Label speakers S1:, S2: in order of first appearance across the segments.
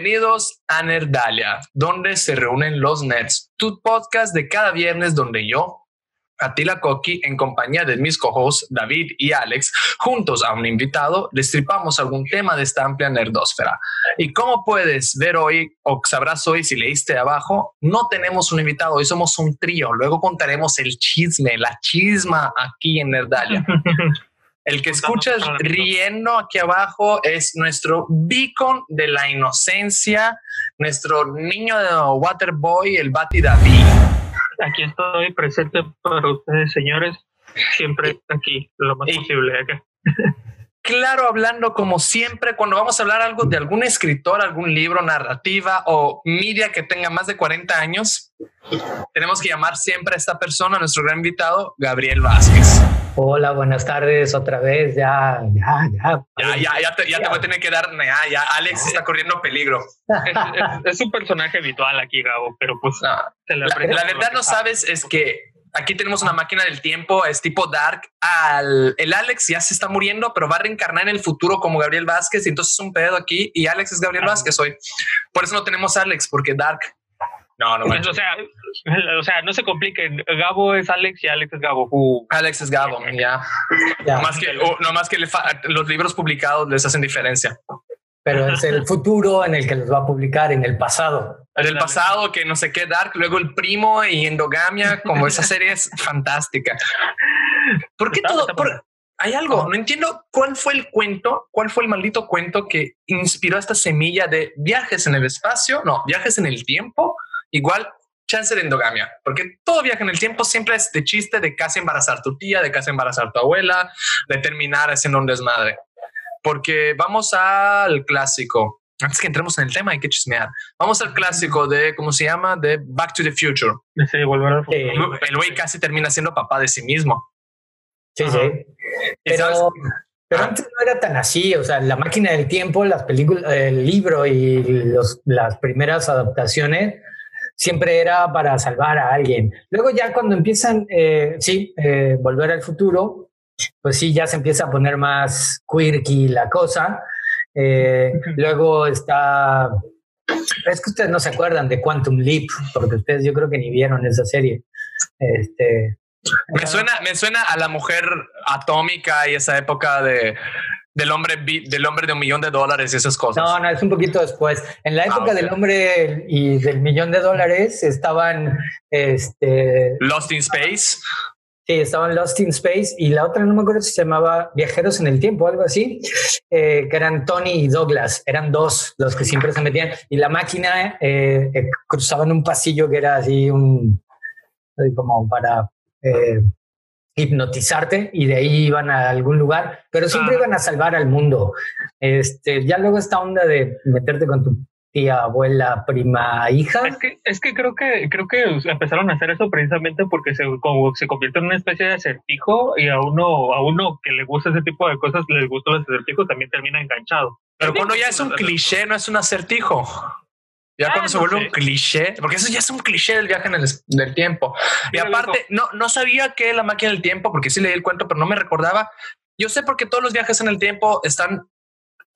S1: Bienvenidos a Nerdalia, donde se reúnen los nerds, tu podcast de cada viernes donde yo, Atila Koki, en compañía de mis co-hosts David y Alex, juntos a un invitado, destripamos algún tema de esta amplia nerdósfera. Y como puedes ver hoy, o sabrás hoy si leíste abajo, no tenemos un invitado, hoy somos un trío. Luego contaremos el chisme, la chisma aquí en Nerdalia. El que escuchas riendo aquí abajo es nuestro beacon de la inocencia, nuestro niño de Waterboy, el Bati David.
S2: Aquí estoy presente para ustedes, señores. Siempre aquí, lo más
S1: Y-
S2: posible acá.
S1: Claro, hablando como siempre, cuando vamos a hablar algo de algún escritor, algún libro, narrativa o media que tenga más de 40 años, tenemos que llamar siempre a esta persona, a nuestro gran invitado, Gabriel Vázquez.
S3: Hola, buenas tardes otra vez. Ya, ya, ya.
S1: Ya, ya, ya te, ya te voy a tener que dar, ya, ya, Alex está corriendo peligro.
S2: Es, es- es un personaje habitual aquí, Gabo, pero pues
S1: No,
S2: se le
S1: La, verdad no
S2: sabe.
S1: sabes es que aquí tenemos una máquina del tiempo, es tipo Dark. Al, el Alex ya se está muriendo, pero va a reencarnar en el futuro como Gabriel Vázquez. Y entonces es un pedo aquí. Y Alex es Gabriel
S2: Ah.
S1: Vázquez hoy. Por eso no tenemos a Alex, porque Dark. No, no manches.
S2: O sea, o sea, no se compliquen. Gabo es Alex y Alex es Gabo. Uh,
S1: Alex es Gabo, ya.
S3: Ya,
S1: No más que, oh, no más que le fa- los libros publicados les hacen diferencia.
S3: Pero es el futuro en el que los va a publicar en el pasado.
S1: En el pasado, que no sé qué, Dark, luego el primo y endogamia, como esa serie es fantástica. ¿Por qué
S2: Está-
S1: todo?
S2: está
S1: por-
S2: padre.
S1: hay algo, no entiendo cuál fue el cuento, cuál fue el maldito cuento que inspiró esta semilla de viajes en el espacio, no, viajes en el tiempo, igual chance de endogamia, porque todo viaje en el tiempo siempre es de chiste de casi embarazar tu tía, de casi embarazar tu abuela, de terminar haciendo un desmadre. Porque vamos al clásico. Antes que entremos en el tema, hay que chismear. Vamos al clásico de, ¿cómo se llama? De Back to the Future.
S2: sí, volver al futuro.
S3: Sí.
S1: El güey casi termina siendo papá de sí mismo.
S3: Sí,
S2: Ajá.
S3: sí. Pero, pero
S1: Ah.
S3: antes no era tan así. O sea, la máquina del tiempo, las películas, el libro y los, las primeras adaptaciones siempre era para salvar a alguien. Luego ya cuando empiezan, eh, sí, eh, volver al futuro, pues sí, ya se empieza a poner más quirky la cosa. Eh, luego está... Es que ustedes no se acuerdan de Quantum Leap, porque ustedes yo creo que ni vieron esa serie. Este,
S1: Me suena, me suena a la mujer atómica y esa época de, del, hombre, del hombre de un millón de dólares y esas cosas.
S3: No, no, es un poquito después. En la
S1: Ah,
S3: época del hombre y del millón de dólares estaban, este,
S1: Lost in Space.
S3: sí, estaban Lost in Space y la otra no me acuerdo si se llamaba Viajeros en el Tiempo, algo así, eh, que eran Tony y Douglas, eran dos los que siempre se metían y la máquina eh, eh, cruzaban un pasillo que era así un, como para eh, hipnotizarte y de ahí iban a algún lugar, pero siempre iban a salvar al mundo. Este, ya luego esta onda de meterte con tu tía, abuela, prima, hija.
S2: Es que, es que creo que creo que empezaron a hacer eso precisamente porque se, como se convierte en una especie de acertijo y a uno a uno que le gusta ese tipo de cosas le gustan los acertijos también termina enganchado.
S1: Pero cuando ya es un cliché, no es un acertijo. Ya
S2: Ah,
S1: cuando se
S2: no
S1: vuelve
S2: sé.
S1: un cliché, porque eso ya es un cliché del viaje en el del tiempo. Y aparte, no, no sabía que la máquina del tiempo, porque sí leí el cuento, pero no me recordaba. Yo sé porque todos los viajes en el tiempo están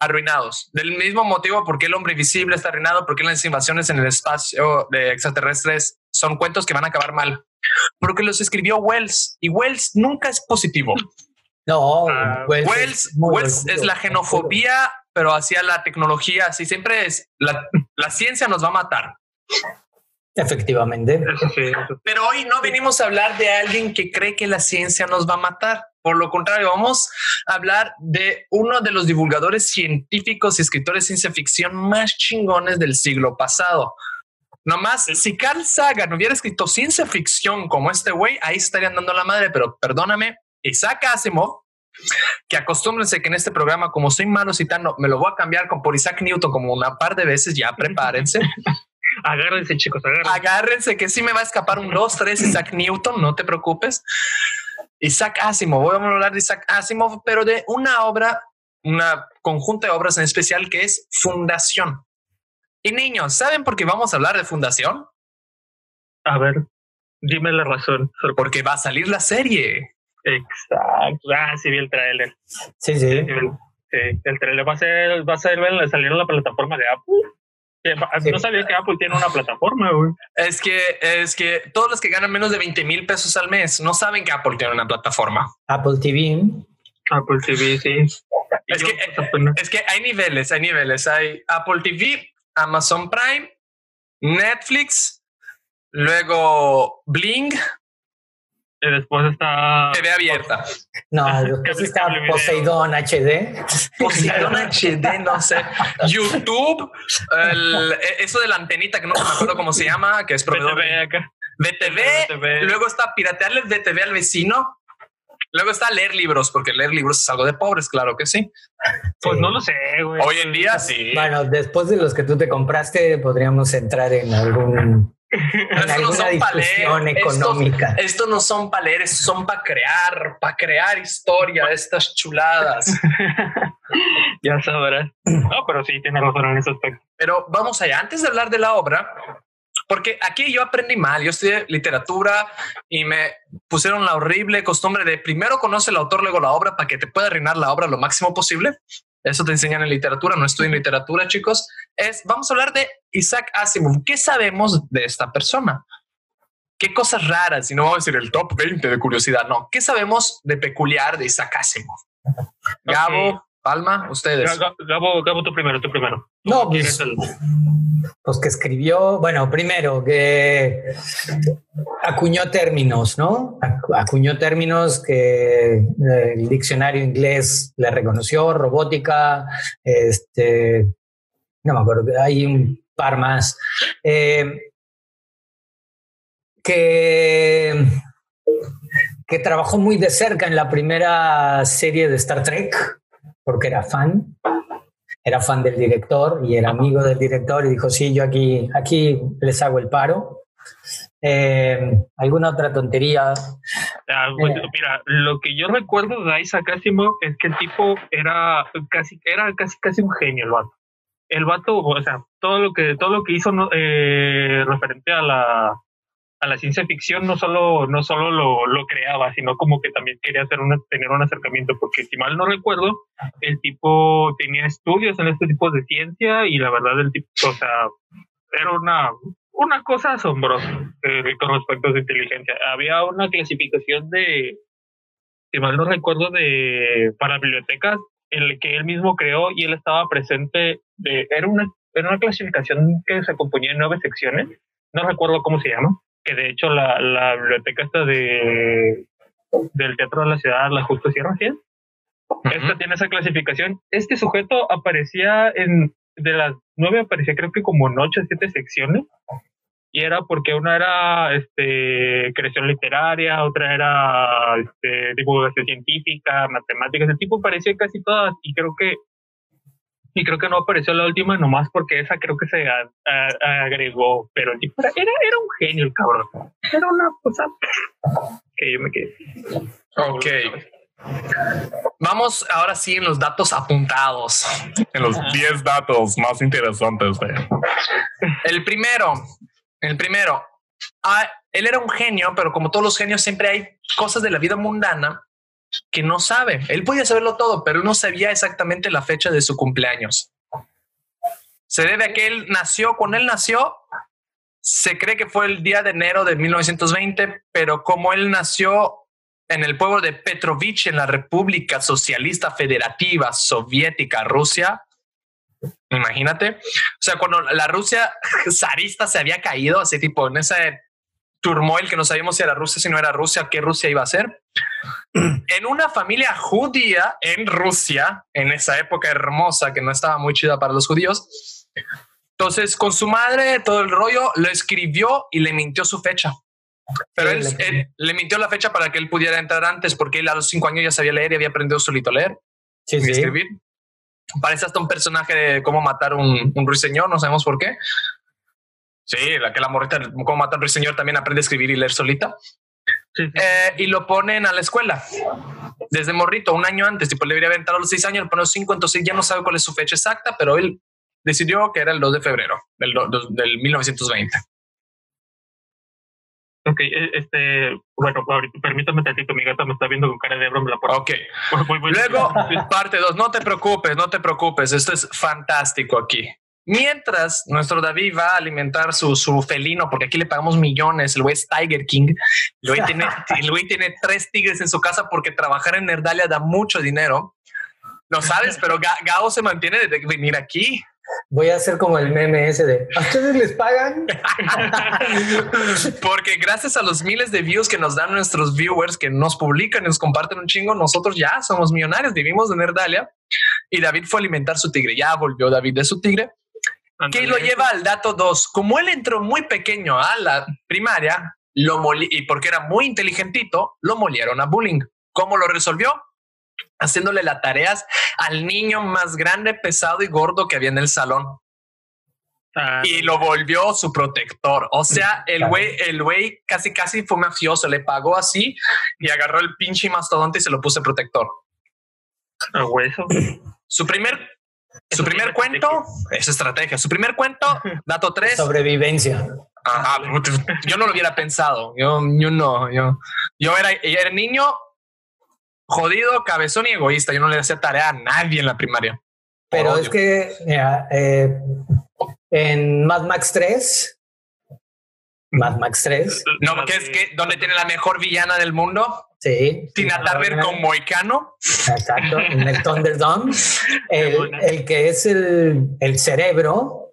S1: arruinados. Del mismo motivo por qué el hombre invisible está arruinado, porque las invasiones en el espacio de extraterrestres son cuentos que van a acabar mal. Porque los escribió Wells y Wells nunca es positivo.
S3: No,
S2: Ah,
S3: Wells,
S1: Wells,
S3: es
S1: Wells la xenofobia, pero hacia la tecnología, así siempre es, la, la ciencia nos va a matar.
S3: Efectivamente.
S1: Pero hoy no venimos a hablar de alguien que cree que la ciencia nos va a matar. Por lo contrario, vamos a hablar de uno de los divulgadores científicos y escritores de ciencia ficción más chingones del siglo pasado. Nomás, si Carl Sagan hubiera escrito ciencia ficción como este güey, ahí estarían dando la madre, pero perdóname, Isaac Asimov, que acostúmbrense que en este programa, como soy malo citando, me lo voy a cambiar con por Isaac Newton como una par de veces, ya prepárense.
S2: Agárrense, chicos, agárrense.
S1: Agárrense que sí me va a escapar un 2, 3 Isaac Newton, no te preocupes. Isaac Asimov, voy a hablar de Isaac Asimov, pero de una obra, una conjunto de obras en especial que es Fundación. Y niños, ¿saben por qué vamos a hablar de Fundación?
S2: A ver, dime la razón.
S1: Porque va a salir la serie.
S2: Exacto. Ah, sí vi el trailer.
S3: Sí, sí.
S2: Sí, el, sí, el trailer va a ser, va a ser salir en la plataforma de Apple. Sí, No sabía que Apple tiene una plataforma, güey.
S1: Es que, es que todos los que ganan menos de 20 mil pesos al mes no saben que Apple tiene una plataforma.
S3: Apple TV.
S2: Apple TV, sí.
S1: Es que,
S2: pues,
S1: es que hay niveles, hay niveles. Hay Apple TV, Amazon Prime, Netflix, luego Bling,
S2: y después está.
S1: TV abierta.
S3: No, después está. Poseidón HD.
S1: Poseidon HD, no sé. YouTube, el- eso de la antenita que no me acuerdo cómo se llama, que es proveedor
S2: BTV.
S1: BTV,
S2: BTV.
S1: luego está piratearle BTV al vecino. Luego está leer libros, porque leer libros es algo de pobres, claro que sí.
S2: Pues
S3: Sí.
S2: no lo sé, güey.
S1: Hoy en día sí.
S3: Bueno, después de los que tú te compraste, podríamos entrar en algún en
S1: Estos no son para leer.
S3: económica.
S1: estos no son para leer, son para crear, para crear historia, estas chuladas.
S2: ya sabrás. No, pero sí, tiene razón en ese aspecto.
S1: Pero vamos allá, antes de hablar de la obra, porque aquí yo aprendí mal, yo estudié literatura y me pusieron la horrible costumbre de primero conoce el autor, luego la obra para que te pueda arruinar la obra lo máximo posible. Eso te enseñan en literatura, no estudio en literatura, chicos. Es, vamos a hablar de Isaac Asimov. ¿Qué sabemos de esta persona? ¿Qué cosas raras? Y no vamos a decir el top 20 de curiosidad, no. ¿Qué sabemos de peculiar de Isaac Asimov? Gabo. Palma, ustedes.
S2: Gabo, Gabo, tú primero, tú primero.
S3: No,
S2: ¿Quién
S3: pues,
S2: el-
S3: pues que escribió, bueno, primero que acuñó términos, ¿no? Acu- Acuñó términos que eh, el diccionario inglés le reconoció, robótica, este, no me acuerdo, hay un par más. Eh, que, que trabajó muy de cerca en la primera serie de Star Trek, porque era fan era fan del director y era amigo del director y dijo, sí, yo aquí, aquí les hago el paro. Eh, ¿Alguna otra tontería?
S2: Ah,
S3: Eh.
S2: Mira, lo que yo recuerdo de Isaac Asimov es que el tipo era casi, era casi, casi un genio el vato. El vato, o sea, todo lo que, todo lo que hizo eh, referente a la, a la ciencia ficción no solo, no solo lo, lo creaba, sino como que también quería hacer una, tener un acercamiento, porque si mal no recuerdo, el tipo tenía estudios en este tipo de ciencia y la verdad el tipo, o sea, era una, una cosa asombrosa eh, con respecto a su inteligencia. Había una clasificación de, si mal no recuerdo, de para bibliotecas, en el que él mismo creó y él estaba presente. De, era, una, era una clasificación que se componía en nueve secciones, no recuerdo cómo se llama, que de hecho la, la biblioteca esta de del Teatro de la Ciudad, la Justo Sierra, ¿sí? Esta tiene esa clasificación. Este sujeto aparecía en, de las nueve aparecía creo que como en ocho o siete secciones. Y era porque una era este, creación literaria, otra era este, divulgación científica, matemáticas. El tipo aparecía casi todas y creo que y creo que no apareció la última nomás porque esa creo que se a- a- agregó. Pero era, era, era un genio el cabrón. Era una cosa que yo me quedé.
S1: Ok. Vamos ahora sí en los datos apuntados. En los 10 datos más interesantes. de- El primero, el primero. ah, él era un genio, pero como todos los genios, siempre hay cosas de la vida mundana que no sabe. Él podía saberlo todo, pero no sabía exactamente la fecha de su cumpleaños. Se debe a que él nació, cuando él nació, se cree que fue el día de enero de 1920, pero como él nació en el pueblo de Petrovich, en la República Socialista Federativa Soviética Rusia. Imagínate. O sea, cuando la Rusia zarista se había caído, así tipo en ese turmoil que no sabíamos si era Rusia, si no era Rusia, qué Rusia iba a ser. En una familia judía en Rusia, en esa época hermosa que no estaba muy chida para los judíos. Entonces, con su madre, todo el rollo, lo escribió y le mintió su fecha. Pero él,
S3: le-
S1: él le mintió la fecha para que él pudiera entrar antes, porque él a los cinco años ya sabía leer y había aprendido solito a leer
S3: Sí,
S1: y
S3: sí.
S1: escribir. Parece hasta un personaje de cómo matar un, un ruiseñor, no sabemos por qué. Sí, la que la morrita, cómo matar un ruiseñor también aprende a escribir y leer solita.
S2: Sí.
S1: Eh, y lo ponen a la escuela desde morrito, un año antes. Tipo, le debería entrado a los seis años, le ponen cinco, entonces ya no sabe cuál es su fecha exacta, pero él decidió que era el 2 de febrero del, del 1920.
S2: Ok, e- este, bueno, ahorita permítame tantito, mi gata me está viendo con cara de broma puerta.
S1: Ok.
S2: Voy- voy-
S1: Luego, parte 2, no te preocupes, no te preocupes, esto es fantástico aquí. Mientras nuestro David va a alimentar su, su felino, porque aquí le pagamos millones, el güey es Tiger King, el güey, tiene, el güey tiene tres tigres en su casa porque trabajar en Nerdalia da mucho dinero. No sabes, pero Ga- Gao se mantiene de venir aquí.
S3: Voy a hacer como el meme ese de ¿A ustedes les pagan?
S1: Porque gracias a los miles de views que nos dan nuestros viewers, que nos publican y nos comparten un chingo, nosotros ya somos millonarios, vivimos de Nerdalia. Y David fue a alimentar su tigre. Ya volvió David de su tigre. Que lo lleva al dato 2. Como él entró muy pequeño a la primaria, lo moli y porque era muy inteligentito, lo molieron a bullying. ¿Cómo lo resolvió? Haciéndole las tareas al niño más grande, pesado y gordo que había en el salón
S2: Ah,
S1: y lo volvió su protector. O sea, el güey, el güey casi casi fue mafioso, le pagó así y agarró el pinche mastodonte y se lo puso protector.
S2: a hueso.
S1: Su primer, su
S2: Eso
S1: primer cuento es estrategia. Su primer cuento, dato 3,
S3: Sobrevivencia.
S1: Ajá, puta, yo no lo hubiera pensado. Yo, yo no, yo, yo era, era niño jodido, cabezón y egoísta. Yo no le hacía tarea a nadie en la primaria.
S3: Pero
S1: odio.
S3: es que mira, eh, en Mad Max 3, Mad Max 3,
S1: no, que es que donde tiene la mejor villana del mundo,
S3: sí.
S1: Tina Turner con Moicano.
S3: Exacto, en el Thunderdome. El, que es el, el cerebro,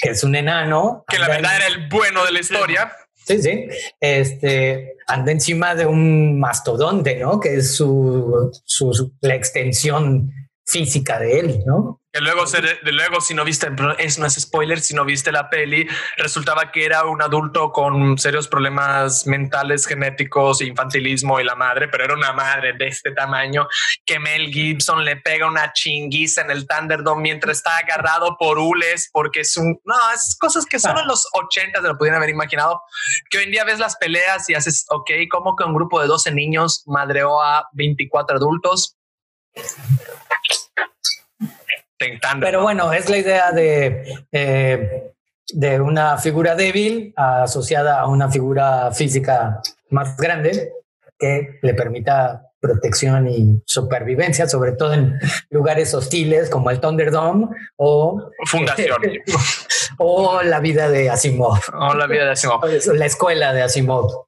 S3: que es un enano.
S1: que la verdad
S3: en-
S1: era el bueno de la historia.
S3: Sí, sí. Este anda encima de un mastodonte, ¿no? Que es su, su, su- la extensión física de él, ¿no?
S1: Que luego, se, de luego, si no viste, es, no es spoiler, si no viste la peli, resultaba que era un adulto con serios problemas mentales, genéticos, infantilismo y la madre, pero era una madre de este tamaño que Mel Gibson le pega una chinguiza en el Thunderdome mientras está agarrado por hules, porque es un, no, es cosas que solo en los 80 se lo pudieran haber imaginado, que hoy en día ves las peleas y haces, ok, como que un grupo de 12 niños madreó a 24 adultos. Tentando.
S3: Pero bueno, es la idea de, eh, de una figura débil asociada a una figura física más grande que le permita protección y supervivencia, sobre todo en lugares hostiles como el Thunderdome o,
S1: Fundación.
S3: o la vida de Asimov,
S1: o la vida de Asimov.
S3: la escuela de Asimov.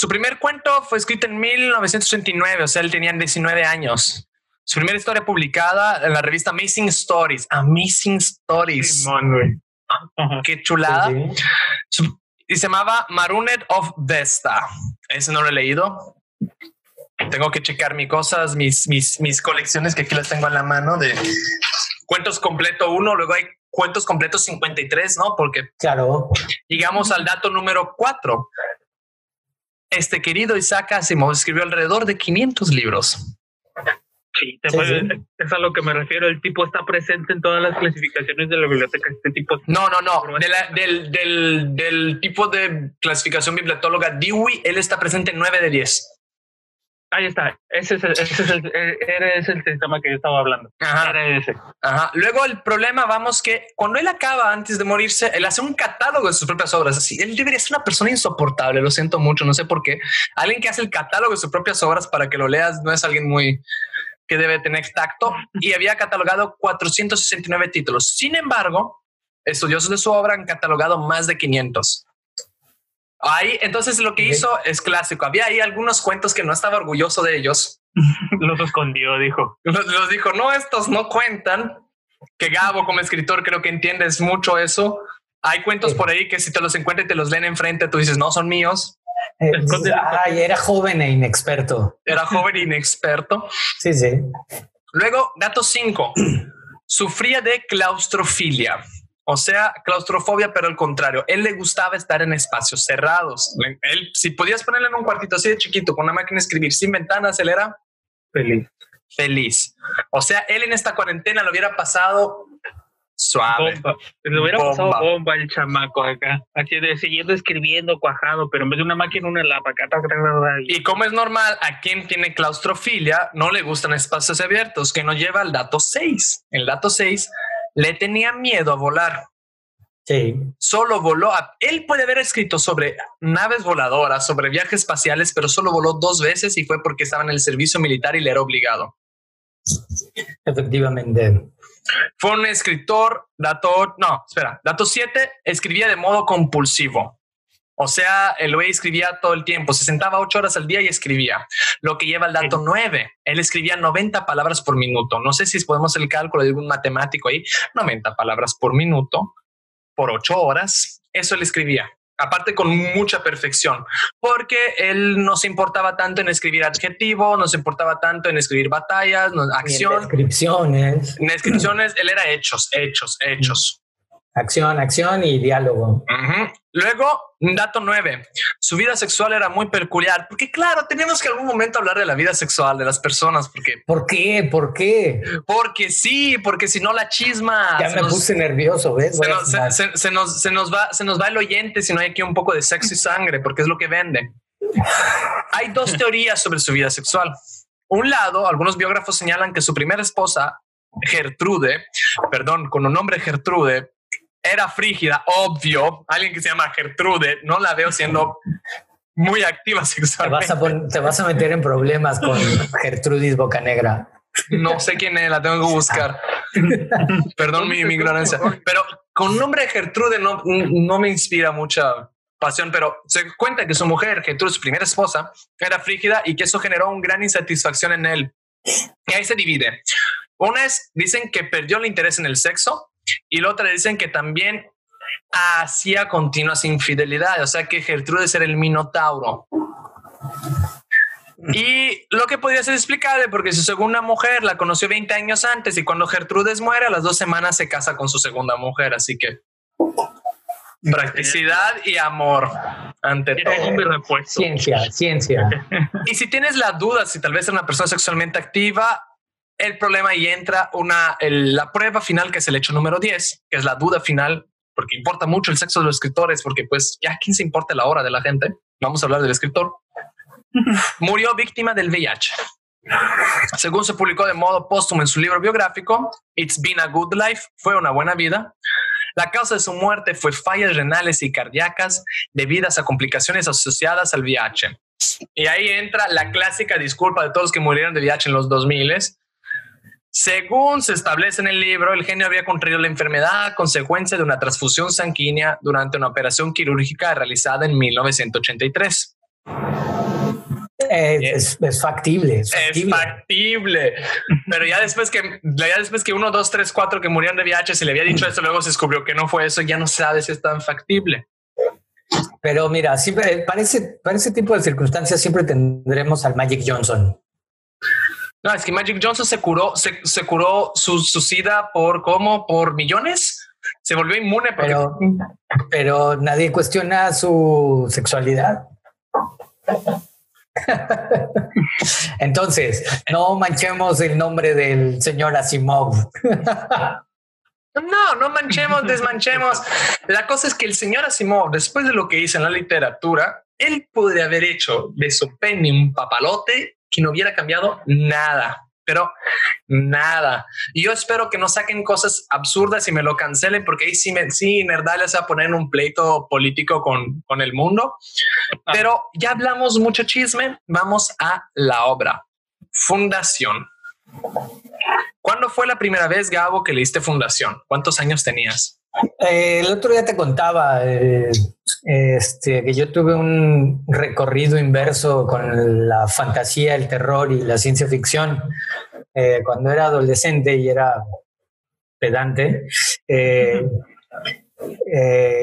S1: Su primer cuento fue escrito en 1989, o sea, él tenía 19 años. Su primera historia publicada en la revista Amazing Stories. Amazing Stories.
S2: Simón.
S1: Qué chulada.
S3: Sí,
S1: y se llamaba Marunet of Vesta. Ese no lo he leído. Tengo que checar mis cosas, mis, mis, mis colecciones que aquí las tengo en la mano de cuentos completo uno, luego hay cuentos completos 53, ¿no? Porque
S3: Claro,
S1: Llegamos al dato número cuatro. Este querido Isaac Asimov escribió alrededor de 500 libros.
S2: Sí,
S3: Sí,
S2: puede-
S3: sí.
S2: es a lo que me refiero. El tipo está presente en todas las clasificaciones de la biblioteca. Este tipo
S1: No, no, no. De la- del, del, del tipo de clasificación bibliotóloga Dewey, él está presente en 9 de 10.
S2: Ahí está. Ese es el, ese es el, eh, era ese el sistema que yo estaba hablando.
S1: Ajá,
S2: Era ese.
S1: ajá. Luego el problema, vamos, que cuando él acaba antes de morirse, él hace un catálogo de sus propias obras. Así, él debería ser una persona insoportable, lo siento mucho, no sé por qué. Alguien que hace el catálogo de sus propias obras para que lo leas no es alguien muy que debe tener tacto y había catalogado 469 títulos. Sin embargo, estudiosos de su obra han catalogado más de 500. Ahí, entonces lo que hizo es clásico. Había ahí algunos cuentos que no estaba orgulloso de ellos.
S2: Los escondió, dijo.
S1: Los, los dijo, no, estos no cuentan. Que Gabo como escritor creo que entiendes mucho eso. Hay cuentos
S3: Sí.
S1: por ahí que si te los encuentras y te los leen enfrente, tú dices, no son míos.
S3: Eh, ay, era joven e inexperto.
S1: Era joven e inexperto.
S3: Sí, sí.
S1: Luego, dato 5. Sufría de claustrofilia. O sea, claustrofobia, pero al contrario, él le gustaba estar en espacios cerrados. Él, si podías ponerle en un cuartito así de chiquito con una máquina de escribir sin ventanas, él era
S2: Feliz.
S1: feliz. O sea, él en esta cuarentena lo hubiera pasado suave.
S2: Bomba. Le hubiera
S1: Bomba.
S2: pasado bomba el chamaco acá. Así de siguiendo escribiendo, cuajado, pero en vez de una máquina, una lapa. acá, Y
S1: como es normal, a quien tiene claustrofilia no le gustan espacios abiertos, que nos lleva al dato 6. El dato 6 le tenía miedo a volar.
S3: Sí.
S1: Solo voló. A, él puede haber escrito sobre naves voladoras, sobre viajes espaciales, pero solo voló dos veces y fue porque estaba en el servicio militar y le era obligado.
S3: Efectivamente.
S1: Fue un escritor, dato, no, espera, dato 7, escribía de modo compulsivo. O sea, el güey escribía todo el tiempo, se sentaba ocho horas al día y escribía. Lo que lleva el dato 9, él escribía 90 palabras por minuto. No sé si podemos el cálculo de algún matemático ahí, 90 palabras por minuto por ocho horas. Eso él escribía aparte con mucha perfección, porque él no se importaba tanto en escribir adjetivos, no se importaba tanto en escribir batallas, no, acción. En
S3: descripciones.
S1: En descripciones, él era hechos, hechos, hechos.
S3: Acción, acción y diálogo.
S1: Luego, dato nueve, su vida sexual era muy peculiar, porque claro, tenemos que algún momento hablar de la vida sexual de las personas, porque...
S3: ¿Por qué? ¿Por qué?
S1: Porque sí, porque si no la chisma...
S3: Ya me puse nervioso, ¿ves?
S1: Se nos, se, nos, se, nos, va, se nos va el oyente si no hay aquí un poco de sexo y sangre, porque es lo que vende. Hay dos teorías sobre su vida sexual. Un lado, algunos biógrafos señalan que su primera esposa, Gertrude, perdón, con un nombre Gertrude, era frígida, obvio. Alguien que se llama Gertrude, no la veo siendo muy activa sexualmente.
S3: Te vas a, meter en problemas con Gertrudis Bocanegra.
S1: No sé quién es, la tengo que buscar. Perdón mi, ignorancia. Pero con nombre de Gertrude no, no me inspira mucha pasión, pero se cuenta que su mujer, Gertrude, su primera esposa, era frígida y que eso generó una gran insatisfacción en él. Y ahí se divide. Una es, dicen que perdió el interés en el sexo y la otra dicen que también hacía continuas infidelidades, o sea que Gertrude era el minotauro. Y lo que podría ser explicable porque su segunda mujer la conoció 20 años antes y cuando Gertrudes muere a las dos semanas se casa con su segunda mujer, así que practicidad y amor ante todo.
S3: Ciencia, ciencia.
S1: Y si tienes la duda si tal vez es una persona sexualmente activa, el problema y entra una, la prueba final que es el hecho número 10, que es la duda final, porque importa mucho el sexo de los escritores, porque pues ya quién se importa la hora de la gente. Vamos a hablar del escritor. Murió víctima del VIH. Según se publicó de modo póstumo en su libro biográfico, It's Been a Good Life, fue una buena vida. La causa de su muerte fue fallas renales y cardíacas debidas a complicaciones asociadas al VIH. Y ahí entra la clásica disculpa de todos los que murieron de VIH en los 2000 según se establece en el libro, el genio había contraído la enfermedad a consecuencia de una transfusión sanguínea durante una operación quirúrgica realizada en 1983.
S3: Es, factible,
S1: es, factible. Pero ya después que, ya después que uno, dos, tres, cuatro que murieron de VIH se le había dicho esto, luego se descubrió que no fue eso, ya no se sabe si es tan factible.
S3: Pero mira, siempre para ese, para ese tipo de circunstancias siempre tendremos al Magic Johnson.
S1: No, es que Magic Johnson se curó, se, curó su, sida por cómo, por millones. Se volvió inmune,
S3: pero, pero nadie cuestiona su sexualidad. Entonces, no manchemos el nombre del señor Asimov.
S1: No, no manchemos, desmanchemos. La cosa es que el señor Asimov, después de lo que hizo en la literatura, él podría haber hecho de su penny un papalote que no hubiera cambiado nada, pero nada. Y yo espero que no saquen cosas absurdas y me lo cancelen, porque ahí sí, me, sí Nerdalia se va a poner en un pleito político con, con el mundo. Ah. Pero ya hablamos mucho chisme, vamos a la obra. Fundación. ¿Cuándo fue la primera vez, Gabo, que leíste Fundación? ¿Cuántos años tenías?
S3: Eh, el otro día te contaba eh, este, que yo tuve un recorrido inverso con la fantasía, el terror y la ciencia ficción eh, cuando era adolescente y era pedante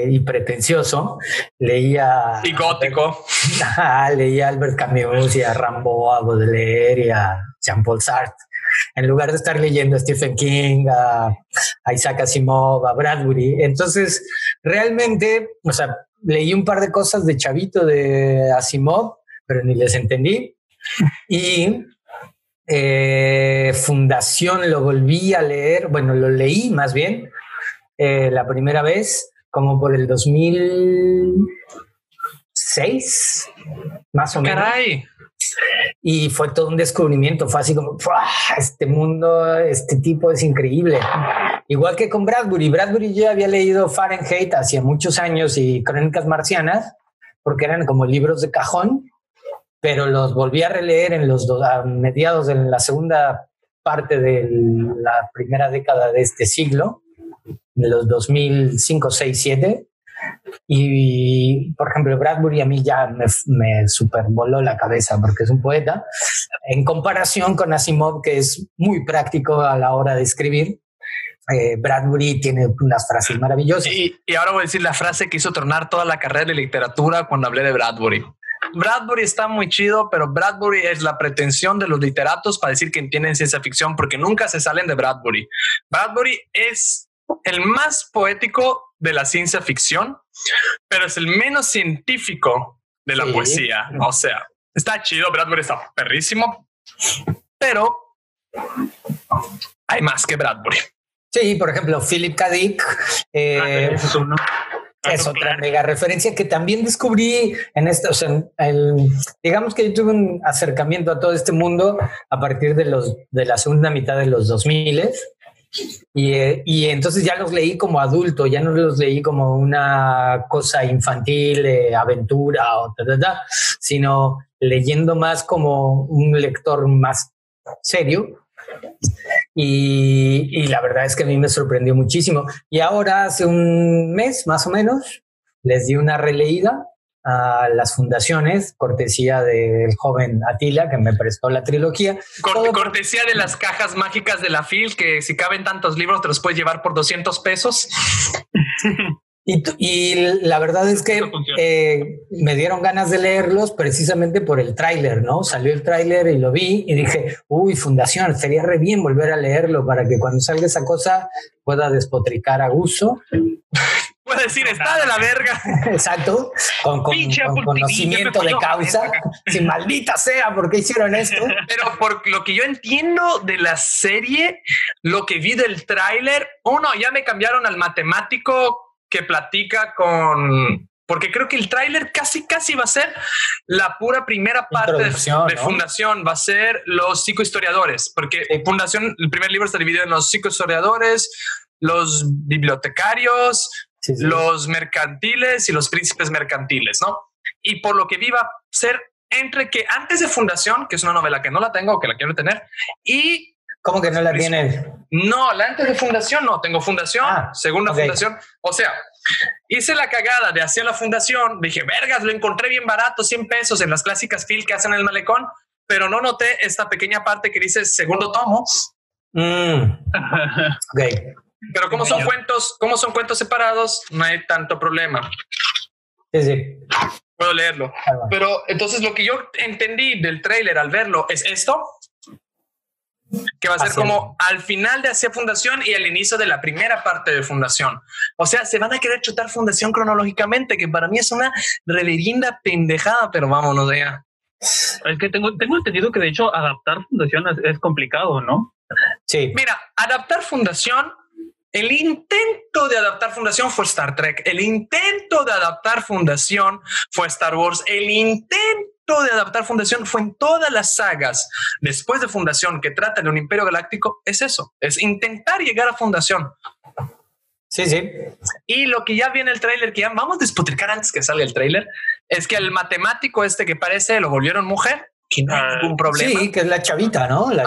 S3: y pretencioso. Leía.
S1: Y gótico.
S3: leía a Albert Camus y a Rambo, a Baudelaire y a Jean-Paul Sartre en lugar de estar leyendo a Stephen King, a, Isaac Asimov, a Bradbury. Entonces, realmente, o sea, leí un par de cosas de Chavito de Asimov, pero ni les entendí. Y eh, Fundación lo volví a leer, bueno, lo leí más bien eh, la primera vez, como por el 2006, más o menos. Y fue todo un descubrimiento, fue así como, este mundo, este tipo es increíble. Igual que con Bradbury. Bradbury yo había leído Fahrenheit hacía muchos años y Crónicas Marcianas, porque eran como libros de cajón, pero los volví a releer en los a mediados de la segunda parte de la primera década de este siglo, de los 2005, 6, 7 y, por ejemplo, Bradbury a mí ya me, me supervoló la cabeza porque es un poeta, en comparación con Asimov, que es muy práctico a la hora de escribir. Eh, Bradbury tiene unas frases maravillosas.
S1: Y, y, ahora voy a decir la frase que hizo tornar toda la carrera de literatura cuando hablé de Bradbury. Bradbury está muy chido, pero Bradbury es la pretensión de los literatos para decir que entienden ciencia ficción porque nunca se salen de Bradbury. Bradbury es el más poético de la ciencia ficción, pero es el menos científico de la poesía. O sea, está chido, Bradbury está perrísimo, pero hay más que Bradbury.
S3: Sí, por ejemplo, Philip K. Dick. Eh,
S2: ah,
S3: es otra mega referencia que también descubrí en esto. O sea, el, digamos que yo tuve un acercamiento a todo este mundo a partir de los de la segunda mitad de los 2000 y, y, entonces ya los leí como adulto, ya no los leí como una cosa infantil, eh, aventura o ta, sino leyendo más como un lector más serio. Y, y, la verdad es que a mí me sorprendió muchísimo. Y ahora, hace un mes más o menos, les di una releída a las fundaciones, cortesía del joven Atila que me prestó la trilogía.
S1: cortesía de las cajas mágicas de la FIL, que si caben tantos libros te los puedes llevar por 200 pesos.
S3: Y, la verdad es que eh, me dieron ganas de leerlos precisamente por el tráiler, ¿no? Salió el tráiler y lo vi y dije, uy, Fundación, sería re bien volver a leerlo para que cuando salga esa cosa pueda despotricar a gusto.
S1: Puedo decir, está de la verga.
S3: Exacto, con, conocimiento de causa. Sin maldita sea, ¿por qué hicieron esto?
S1: Pero por lo que yo entiendo de la serie, lo que vi del tráiler, uno, ya me cambiaron al matemático que platica con... Porque creo que el tráiler casi, casi va a ser la pura primera parte de, Fundación. Va a ser los psicohistoriadores. Porque Fundación, el primer libro está dividido en los psicohistoriadores, los bibliotecarios, los mercantiles y los príncipes mercantiles, ¿no? Y por lo que viva ser entre que antes de Fundación, que es una novela que no la tengo, que la quiero tener, y...
S3: ¿Cómo que no la tienes?
S1: No, la antes de Fundación no, tengo Fundación, ah, segunda Fundación. O sea, hice la cagada de hacer la Fundación, dije, vergas, lo encontré bien barato, 100 pesos en las clásicas fil que hacen en el malecón, pero no noté esta pequeña parte que dice segundo tomo.
S3: Mm. ok.
S1: Pero como son cuentos, como son cuentos separados, no hay tanto problema.
S3: Sí, sí.
S1: Puedo leerlo. Pero entonces lo que yo entendí del tráiler al verlo es esto, que va a ser como al final de Hacia Fundación y al inicio de la primera parte de Fundación. O sea, se van a querer chutar Fundación cronológicamente, que para mí es una reverenda pendejada, pero vámonos ya.
S2: Es que tengo, tengo entendido que de hecho adaptar Fundación es complicado, ¿no?
S1: Sí. Mira, adaptar Fundación el intento de adaptar Fundación fue Star Trek, el intento de adaptar Fundación fue Star Wars, el intento de adaptar Fundación fue en todas las sagas después de Fundación que tratan de un imperio galáctico, es eso, es intentar llegar a Fundación.
S3: Sí, sí.
S1: Y lo que ya viene el tráiler, que ya vamos a despotricar antes que salga el tráiler, es que el matemático este que parece lo volvieron mujer que no hay ah, ningún problema.
S3: Sí, que es la chavita, ¿no? La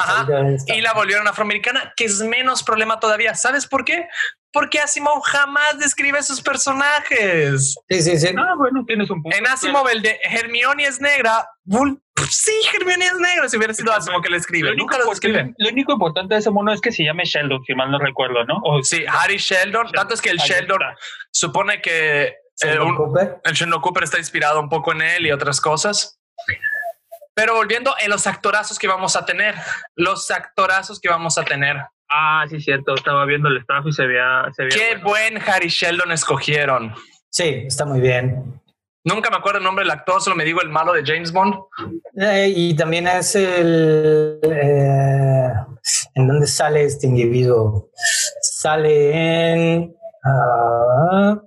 S1: y la volvieron afroamericana, que es menos problema todavía. ¿Sabes por qué? Porque Asimov jamás describe sus personajes.
S3: Sí, sí, sí.
S2: Ah, bueno, tienes un
S1: punto. En Asimov, el de Hermione es negra. Sí, Hermione es negra. Si hubiera sido Asimov que le escribe, nunca lo describe.
S2: Lo único importante de ese mono es que se llame Sheldon, si mal no recuerdo, ¿no?
S1: O, sí, Harry Sheldon. Tanto es que el Sheldon supone que eh, el Sheldon Cooper está inspirado un poco en él y otras cosas. Pero volviendo en los actorazos que vamos a tener, los actorazos que vamos a tener.
S2: Ah, sí, cierto. Estaba viendo el staff y se veía. Se
S1: Qué buen Harry Sheldon escogieron.
S3: Sí, está muy bien.
S1: Nunca me acuerdo el nombre del actor, solo me digo el malo de James Bond.
S3: Eh, y también es el. Eh, ¿En dónde sale este individuo? Sale en. Uh,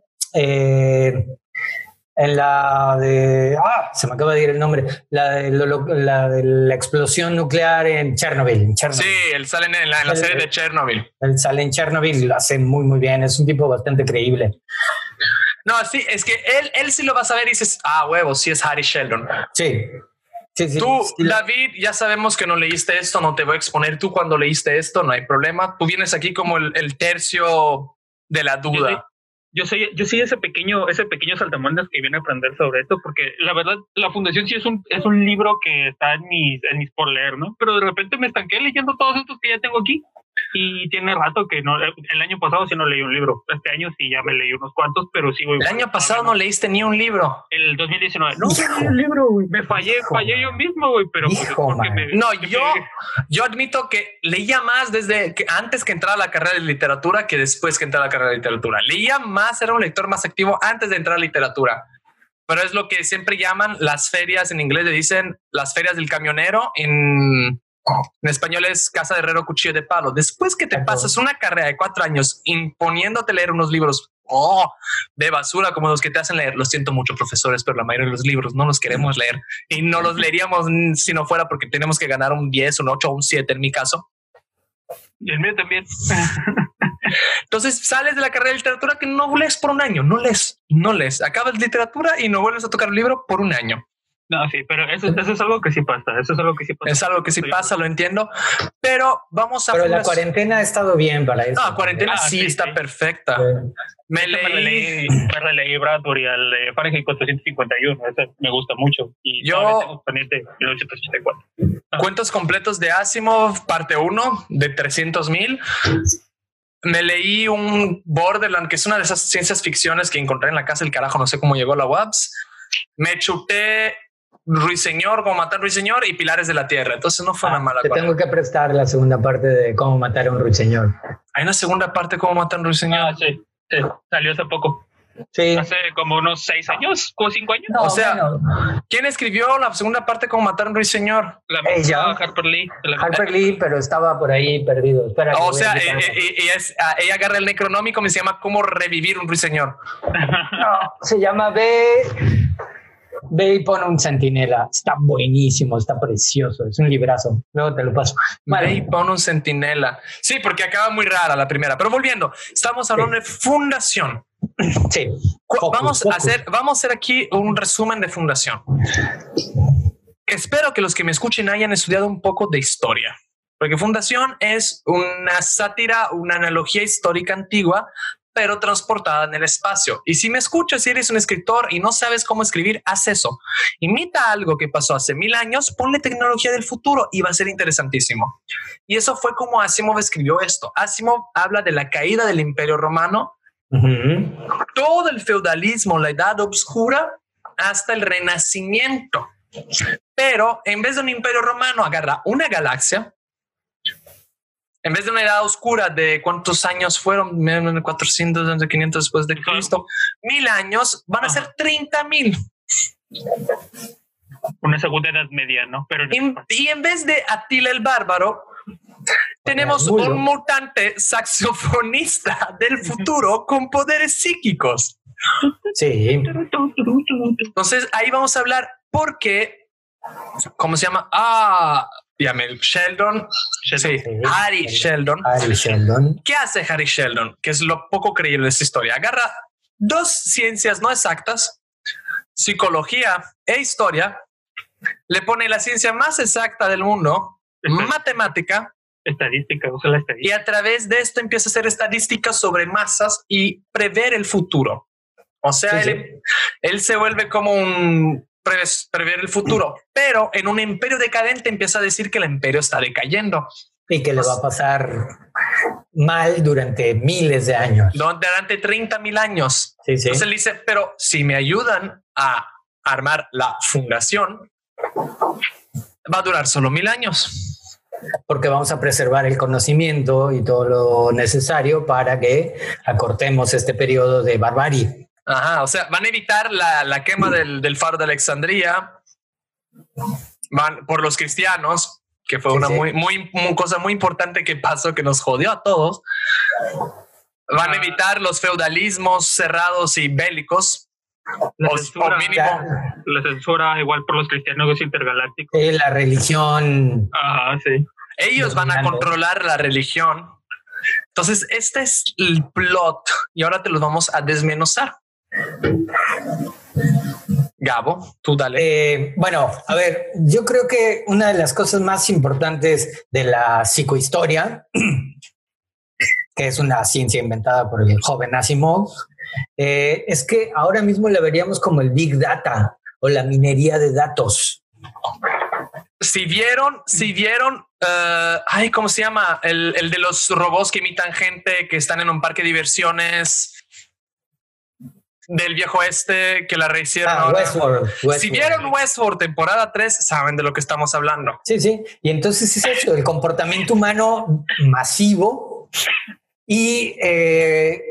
S3: En la de. Ah, se me acaba de ir el nombre. La de, la, de la explosión nuclear en Chernobyl,
S1: Sí, él sale en la, en la serie de Chernobyl.
S3: Él sale en Chernobyl, lo hace muy, muy bien. Es un tipo bastante creíble.
S1: No, sí, es que él, él sí lo vas a ver y dices, ah, huevo, sí es Harry Sheldon.
S3: Sí. Sí, sí,
S1: Tú, David, ya sabemos que no leíste esto, no te voy a exponer tú cuando leíste esto, no hay problema. Tú vienes aquí como el, el tercio de la duda
S2: yo soy, yo soy ese pequeño, ese pequeño saltamontes que viene a aprender sobre esto, porque la verdad, la fundación sí es un, es un libro que está en mis, en mis por leer, ¿no? Pero de repente me estanqué leyendo todos estos que ya tengo aquí y tiene rato que no, el año pasado sí no leí un libro, este año sí ya me leí unos cuantos, pero sigo
S1: El año pasado no leíste ni un libro.
S2: El 2019, no, leí un libro, güey. Me fallé, fallé yo mismo, güey, pero
S1: pues me, No, yo, yo admito que leía más desde que antes que entrar a la carrera de literatura que después que entrar a la carrera de literatura. Leía más, era un lector más activo antes de entrar a literatura pero es lo que siempre llaman las ferias, en inglés le dicen las ferias del camionero, en, en español es Casa de Herrero Cuchillo de Palo. Después que te pasas una carrera de cuatro años imponiéndote leer unos libros oh, de basura como los que te hacen leer, lo siento mucho profesores, pero la mayoría de los libros no los queremos leer y no los leeríamos si no fuera porque tenemos que ganar un 10, un 8 o un 7 en mi caso.
S2: Y el mío también.
S1: Entonces sales de la carrera de literatura que no lees por un año, no lees, no lees. Acabas literatura y no vuelves a tocar el libro por un año.
S2: No, sí, pero eso, es algo que sí pasa. Eso es algo que sí pasa.
S1: Es algo que sí pasa, lo entiendo. Pero vamos a.
S3: Pero la cuarentena ha estado bien para eso.
S1: No, la cuarentena ah, sí, está perfecta.
S2: Me leí, me releí Bradbury al de Fahrenheit 451. Ese me gusta mucho. Y
S1: yo. Cuentos completos de Asimov, parte 1 de 300 mil. Me leí un Borderland, que es una de esas ciencias ficciones que encontré en la casa del carajo, no sé cómo llegó la WAPS. Me chuté Ruiseñor, Cómo matar a Ruiseñor y Pilares de la Tierra. Entonces no fue una ah, mala
S3: Te tengo que prestar la segunda parte de Cómo matar a un Ruiseñor.
S1: Hay una segunda parte de Cómo matar a un Ruiseñor.
S2: Ah, sí, sí, salió hace poco.
S3: Sí.
S2: Hace como unos seis años, como cinco años.
S1: o sea, ¿quién escribió la segunda parte de Cómo matar a un Ruiseñor?
S2: La ella. Harper Lee.
S3: Harper Lee, pero estaba por ahí perdido. Espera,
S1: o sea, ella, eh, eh, es, ah, ella agarra el necronómico, me se llama Cómo revivir un ruiseñor.
S3: no, se llama B Ve y pon un centinela. Está buenísimo, está precioso. Es un librazo. Luego te lo paso.
S1: Ve y pon un centinela. Sí, porque acaba muy rara la primera. Pero volviendo, estamos hablando de fundación.
S3: Sí.
S1: vamos a hacer, vamos a hacer aquí un resumen de fundación. Espero que los que me escuchen hayan estudiado un poco de historia. Porque Fundación es una sátira, una analogía histórica antigua pero transportada en el espacio. Y si me escuchas, si eres un escritor y no sabes cómo escribir, haz eso. Imita algo que pasó hace mil años, ponle tecnología del futuro y va a ser interesantísimo. Y eso fue como Asimov escribió esto. Asimov habla de la caída del imperio romano, todo el feudalismo, la edad oscura, hasta el renacimiento. Pero en vez de un imperio romano, agarra una galaxia, en vez de una edad oscura de cuántos años fueron, 400, 500 después de Cristo, mil años, van a ser 30 mil.
S2: Una segunda edad media, ¿no?
S1: Pero y, en vez de Atila el bárbaro, tenemos un mutante saxofonista del futuro con poderes psíquicos.
S3: Sí.
S1: Entonces ahí vamos a hablar porque, ¿cómo se llama? Ah, Llame Sheldon. Sí, Harry Sheldon.
S3: Harry Sheldon.
S1: ¿Qué hace Harry Sheldon? Que es lo poco creíble de esta historia. Agarra dos ciencias no exactas, psicología e historia, le pone la ciencia más exacta del mundo, matemática.
S2: Estadística, usa la estadística.
S1: Y a través de esto empieza a hacer estadísticas sobre masas y prever el futuro. O sea, él, se vuelve como un prever el futuro, pero en un imperio decadente empieza a decir que el imperio está decayendo.
S3: Y que le va a pasar mal durante miles de años.
S1: Durante 30 mil años.
S3: Sí, sí.
S1: Entonces él dice, pero si me ayudan a armar la fundación, va a durar solo mil años.
S3: Porque vamos a preservar el conocimiento y todo lo necesario para que acortemos este periodo de barbarie.
S1: Ajá, o sea, van a evitar la, la quema del, del, faro de Alexandría, van por los cristianos, que fue una Muy, muy, cosa muy importante que pasó, que nos jodió a todos. Van a evitar los feudalismos cerrados y bélicos,
S2: La
S1: O- o
S2: censura,
S1: mínimo-
S2: la censura igual por los cristianos intergalácticos.
S3: Eh, la religión.
S2: Ajá, sí.
S1: Ellos van a controlar la religión. Entonces, este es el plot y ahora te lo vamos a desmenuzar. Gabo, tú dale.
S3: Eh, bueno, a ver, yo creo que una de las cosas más importantes de la psicohistoria, que es una ciencia inventada por el joven Asimov, eh, es que ahora mismo la veríamos como el Big Data o la minería de datos.
S1: Si vieron, si vieron, eh, ay, ¿cómo se llama? El, el de los robots que imitan gente que están en un parque de diversiones del viejo este que la rehicieron.
S3: Ah. Westworld,
S1: Si vieron Westworld temporada 3, saben de lo que estamos hablando.
S3: Sí, sí. Y entonces es eso, el comportamiento humano masivo y eh,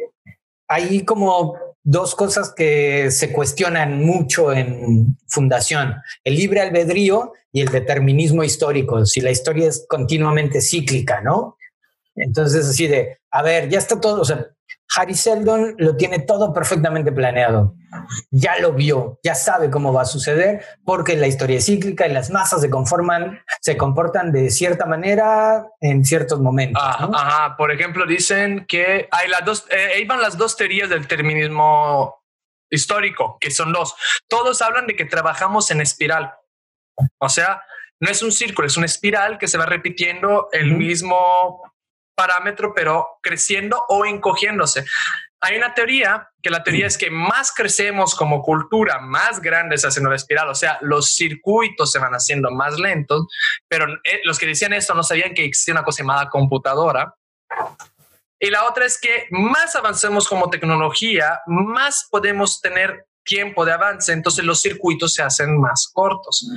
S3: hay como dos cosas que se cuestionan mucho en Fundación, el libre albedrío y el determinismo histórico, si la historia es continuamente cíclica, ¿no? Entonces así de, a ver, ya está todo, o sea, Harry Seldon lo tiene todo perfectamente planeado. Ya lo vio, ya sabe cómo va a suceder, porque la historia es cíclica y las masas se conforman, se comportan de cierta manera en ciertos momentos.
S1: Ajá,
S3: ¿no?
S1: ajá. Por ejemplo, dicen que hay las dos, eh, ahí van las dos teorías del determinismo histórico, que son dos. Todos hablan de que trabajamos en espiral. O sea, no es un círculo, es una espiral que se va repitiendo el mismo parámetro, pero creciendo o encogiéndose. Hay una teoría que la teoría es que más crecemos como cultura, más grande se hace la espiral, o sea, los circuitos se van haciendo más lentos, pero eh, los que decían esto no sabían que existía una cosa llamada computadora. Y la otra es que más avancemos como tecnología, más podemos tener tiempo de avance, entonces los circuitos se hacen más cortos.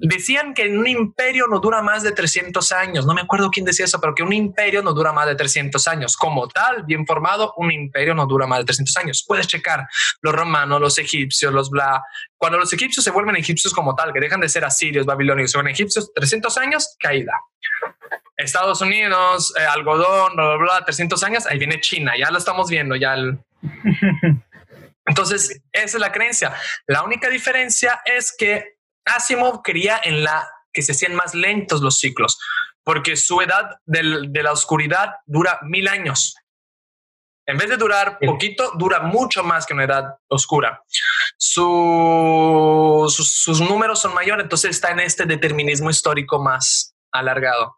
S1: Decían que un imperio no dura más de 300 años, no me acuerdo quién decía eso, pero que un imperio no dura más de 300 años. Como tal, bien formado, un imperio no dura más de 300 años. Puedes checar los romanos, los egipcios, los bla. Cuando los egipcios se vuelven egipcios como tal, que dejan de ser asirios, babilonios, se vuelven egipcios, 300 años, caída. Estados Unidos, eh, algodón, bla, bla, bla, 300 años, ahí viene China, ya lo estamos viendo, ya el... Entonces, esa es la creencia. La única diferencia es que Asimov creía en la que se hacían más lentos los ciclos, porque su edad del- de la oscuridad dura mil años. En vez de durar poquito, dura mucho más que una edad oscura. Su- sus, sus números son mayores, entonces está en este determinismo histórico más alargado.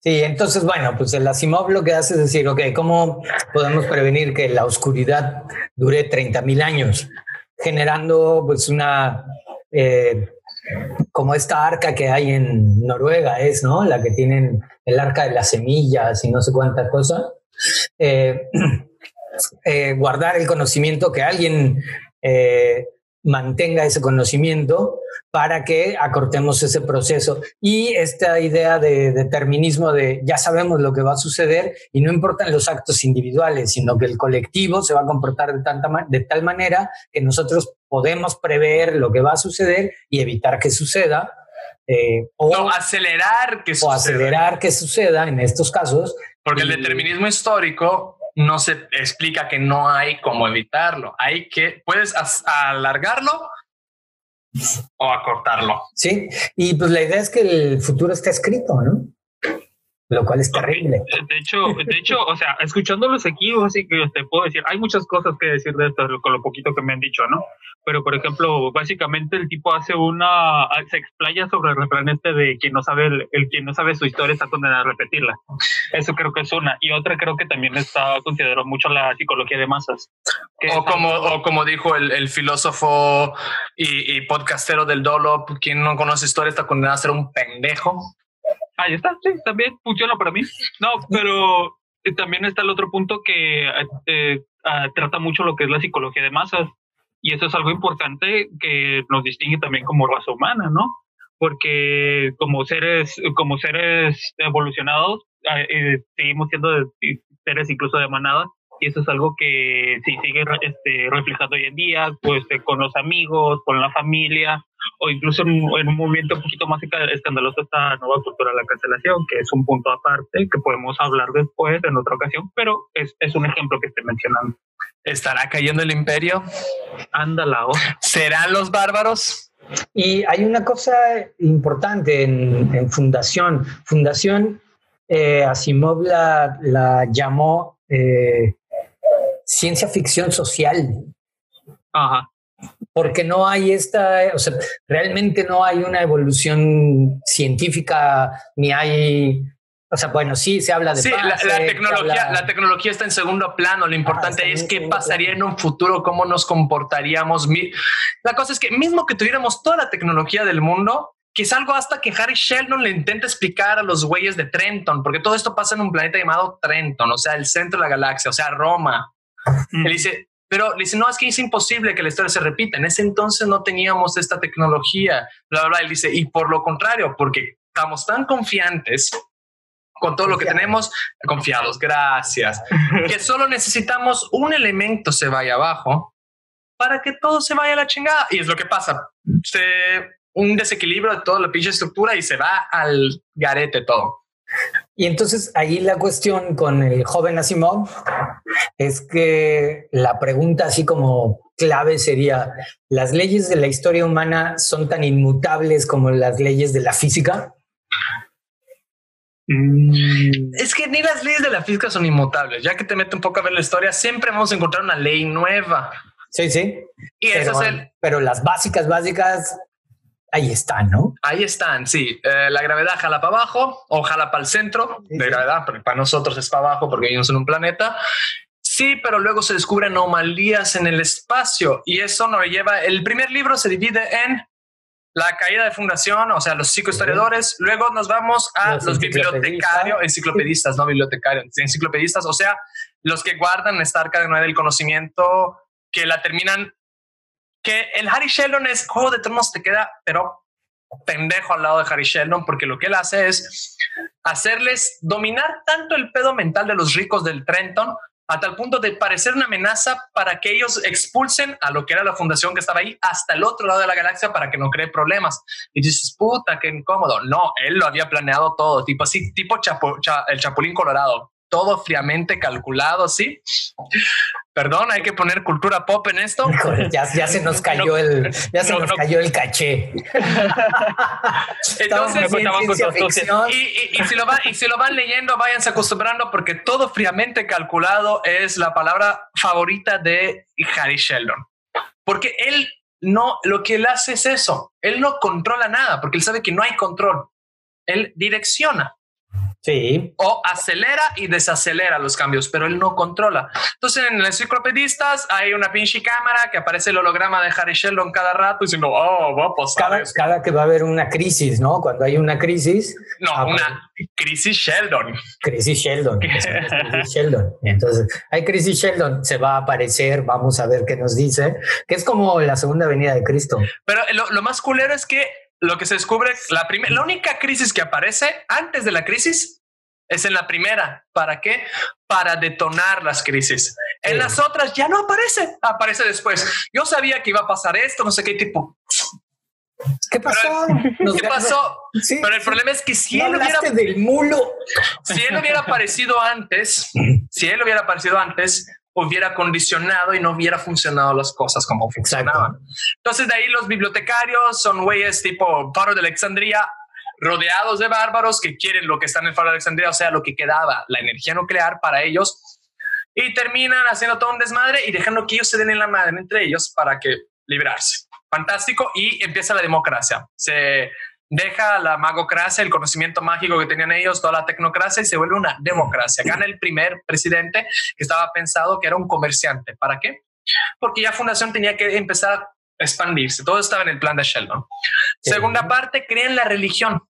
S3: Sí, entonces, bueno, pues el Asimov lo que hace es decir, ok, ¿cómo podemos prevenir que la oscuridad dure 30 mil años? Generando pues una, eh, como esta arca que hay en Noruega es, ¿no? La que tienen el arca de las semillas y no sé cuánta cosa. Eh, eh, guardar el conocimiento, que alguien mantenga ese conocimiento para que acortemos ese proceso. Y esta idea de determinismo de ya sabemos lo que va a suceder y no importan los actos individuales, sino que el colectivo se va a comportar de, tanta ma- de tal manera que nosotros podemos prever lo que va a suceder y evitar que suceda. eh, o,
S1: No, acelerar que
S3: o
S1: suceda.
S3: acelerar que suceda en estos casos.
S1: Porque el determinismo histórico no se explica que no hay cómo evitarlo. Hay que, puedes alargarlo o acortarlo.
S3: Sí, y pues la idea es que el futuro está escrito, ¿no? Lo cual es terrible.
S2: De hecho, de hecho, o sea, escuchándolos aquí, así que te puedo decir, hay muchas cosas que decir de esto con lo poquito que me han dicho, ¿no? Pero, por ejemplo, básicamente el tipo hace una, se explaya sobre el refrán este de quien no sabe, el, el quien no sabe su historia está condenado a repetirla. Eso creo que es una. Y otra creo que también está considerado mucho la psicología de masas. que
S1: O como,
S2: algo-
S1: o como dijo el, el filósofo y, y podcastero del Dolo, quien no conoce historia está condenado a ser un pendejo.
S2: Ahí está, sí, también funciona para mí. No, pero eh, también está el otro punto que eh, ah, trata mucho lo que es la psicología de masas. Y eso es algo importante que nos distingue también como raza humana, ¿no? Porque como seres, como seres evolucionados, ah, eh, seguimos siendo seres incluso de manada y eso es algo que sí sigue este, reflejando hoy en día, pues eh, con los amigos, con la familia, o incluso en, un movimiento un poquito más escandaloso esta nueva cultura de la cancelación, que es un punto aparte que podemos hablar después en otra ocasión, pero es, es un ejemplo que estoy mencionando.
S1: ¿Estará cayendo el imperio?
S2: Ándala. Oh.
S1: ¿Serán los bárbaros?
S3: Y hay una cosa importante en, Fundación. Fundación eh, Asimov la, la llamó eh, ciencia ficción social.
S2: Ajá.
S3: Porque no hay esta, o sea, realmente no hay una evolución científica, ni hay o sea, bueno, sí, se habla de...
S1: Sí, la, tecnología, la tecnología está en segundo plano. Lo importante es qué pasaría en un futuro, cómo nos comportaríamos. La cosa es que mismo que tuviéramos toda la tecnología del mundo, que es algo hasta que Harry Sheldon le intenta explicar a los güeyes de Trenton, porque todo esto pasa en un planeta llamado Trenton, o sea, el centro de la galaxia, o sea, Roma. Mm. Él dice, pero le dice, no, es que es imposible que la historia se repita. En ese entonces no teníamos esta tecnología, bla, bla. Él dice, y por lo contrario, porque estamos tan confiantes con todo lo que tenemos, confiados, gracias, que solo necesitamos un elemento se vaya abajo para que todo se vaya a la chingada. Y es lo que pasa. Se, un desequilibrio de toda la pinche estructura y se va al garete todo.
S3: Y entonces ahí la cuestión con el joven Asimov es que la pregunta así como clave sería, ¿las leyes de la historia humana son tan inmutables como las leyes de la física?
S1: Mm. Es que ni las leyes de la física son inmutables. Ya que te mete un poco a ver la historia, siempre vamos a encontrar una ley nueva.
S3: Sí, sí.
S1: Y pero, es el...
S3: pero las básicas, básicas, ahí están, ¿no?
S1: Ahí están, sí. Eh, la gravedad jala para abajo o jala para el centro de gravedad, pero para nosotros es para abajo porque vivimos en un planeta. Sí, pero luego se descubren anomalías en el espacio y eso nos lleva. El primer libro se divide en la caída de fundación, o sea, los psicohistoriadores. Luego nos vamos a los, bibliotecarios, enciclopedistas, no bibliotecarios, enciclopedistas, o sea, los que guardan esta arca de Noé del conocimiento, que la terminan. Que el Harry Sheldon es Juego de Tronos, te queda, pero pendejo al lado de Harry Sheldon, porque lo que él hace es hacerles dominar tanto el pedo mental de los ricos del Trenton a tal punto de parecer una amenaza para que ellos expulsen a lo que era la fundación que estaba ahí hasta el otro lado de la galaxia para que no cree problemas. Y dices, puta, qué incómodo. No, él lo había planeado todo, tipo así, tipo el Chapulín Colorado todo fríamente calculado, ¿sí? Perdón, hay que poner cultura pop en esto.
S3: Ya, se nos cayó el, ya se nos cayó el caché.
S1: Entonces, y, y, si lo y si lo van leyendo, váyanse acostumbrando porque todo fríamente calculado es la palabra favorita de Harry Sheldon. Porque él no, lo que él hace es eso. Él no controla nada porque él sabe que no hay control. Él direcciona.
S3: Sí.
S1: O acelera y desacelera los cambios, pero él no controla. Entonces, en los enciclopedistas hay una pinche cámara que aparece el holograma de Harry Sheldon cada rato diciendo, oh, va a pasar.
S3: Cada, que va a haber una crisis, ¿no? Cuando hay una crisis.
S1: No, ah, una crisis Sheldon.
S3: Crisis Sheldon. crisis Sheldon. Entonces, hay crisis Sheldon, se va a aparecer, vamos a ver qué nos dice, que es como la segunda venida de Cristo.
S1: Pero lo, lo más culero es que lo que se descubre, la, primera, la única crisis que aparece antes de la crisis es en la primera. ¿Para qué? Para detonar las crisis. En las otras ya no aparece, aparece después. Yo sabía que iba a pasar esto, no sé qué tipo.
S3: ¿Qué pasó?
S1: ¿Qué pasó? Pero el problema es que si él
S3: hubiera del mulo,
S1: si él hubiera aparecido antes, si él hubiera aparecido antes, hubiera condicionado y no hubiera funcionado las cosas como funcionaban. Entonces de ahí los bibliotecarios son güeyes tipo Faro de Alexandria rodeados de bárbaros que quieren lo que está en el Faro de Alexandria, o sea, lo que quedaba, la energía nuclear para ellos, y terminan haciendo todo un desmadre y dejando que ellos se den en la madre entre ellos para que librarse. Fantástico. Y empieza la democracia. Se deja la magocracia, el conocimiento mágico que tenían ellos, toda la tecnocracia y se vuelve una democracia. Gana el primer presidente que estaba pensado que era un comerciante. ¿Para qué? Porque ya Fundación tenía que empezar a expandirse. Todo estaba en el plan de Sheldon. Segunda parte, crean la religión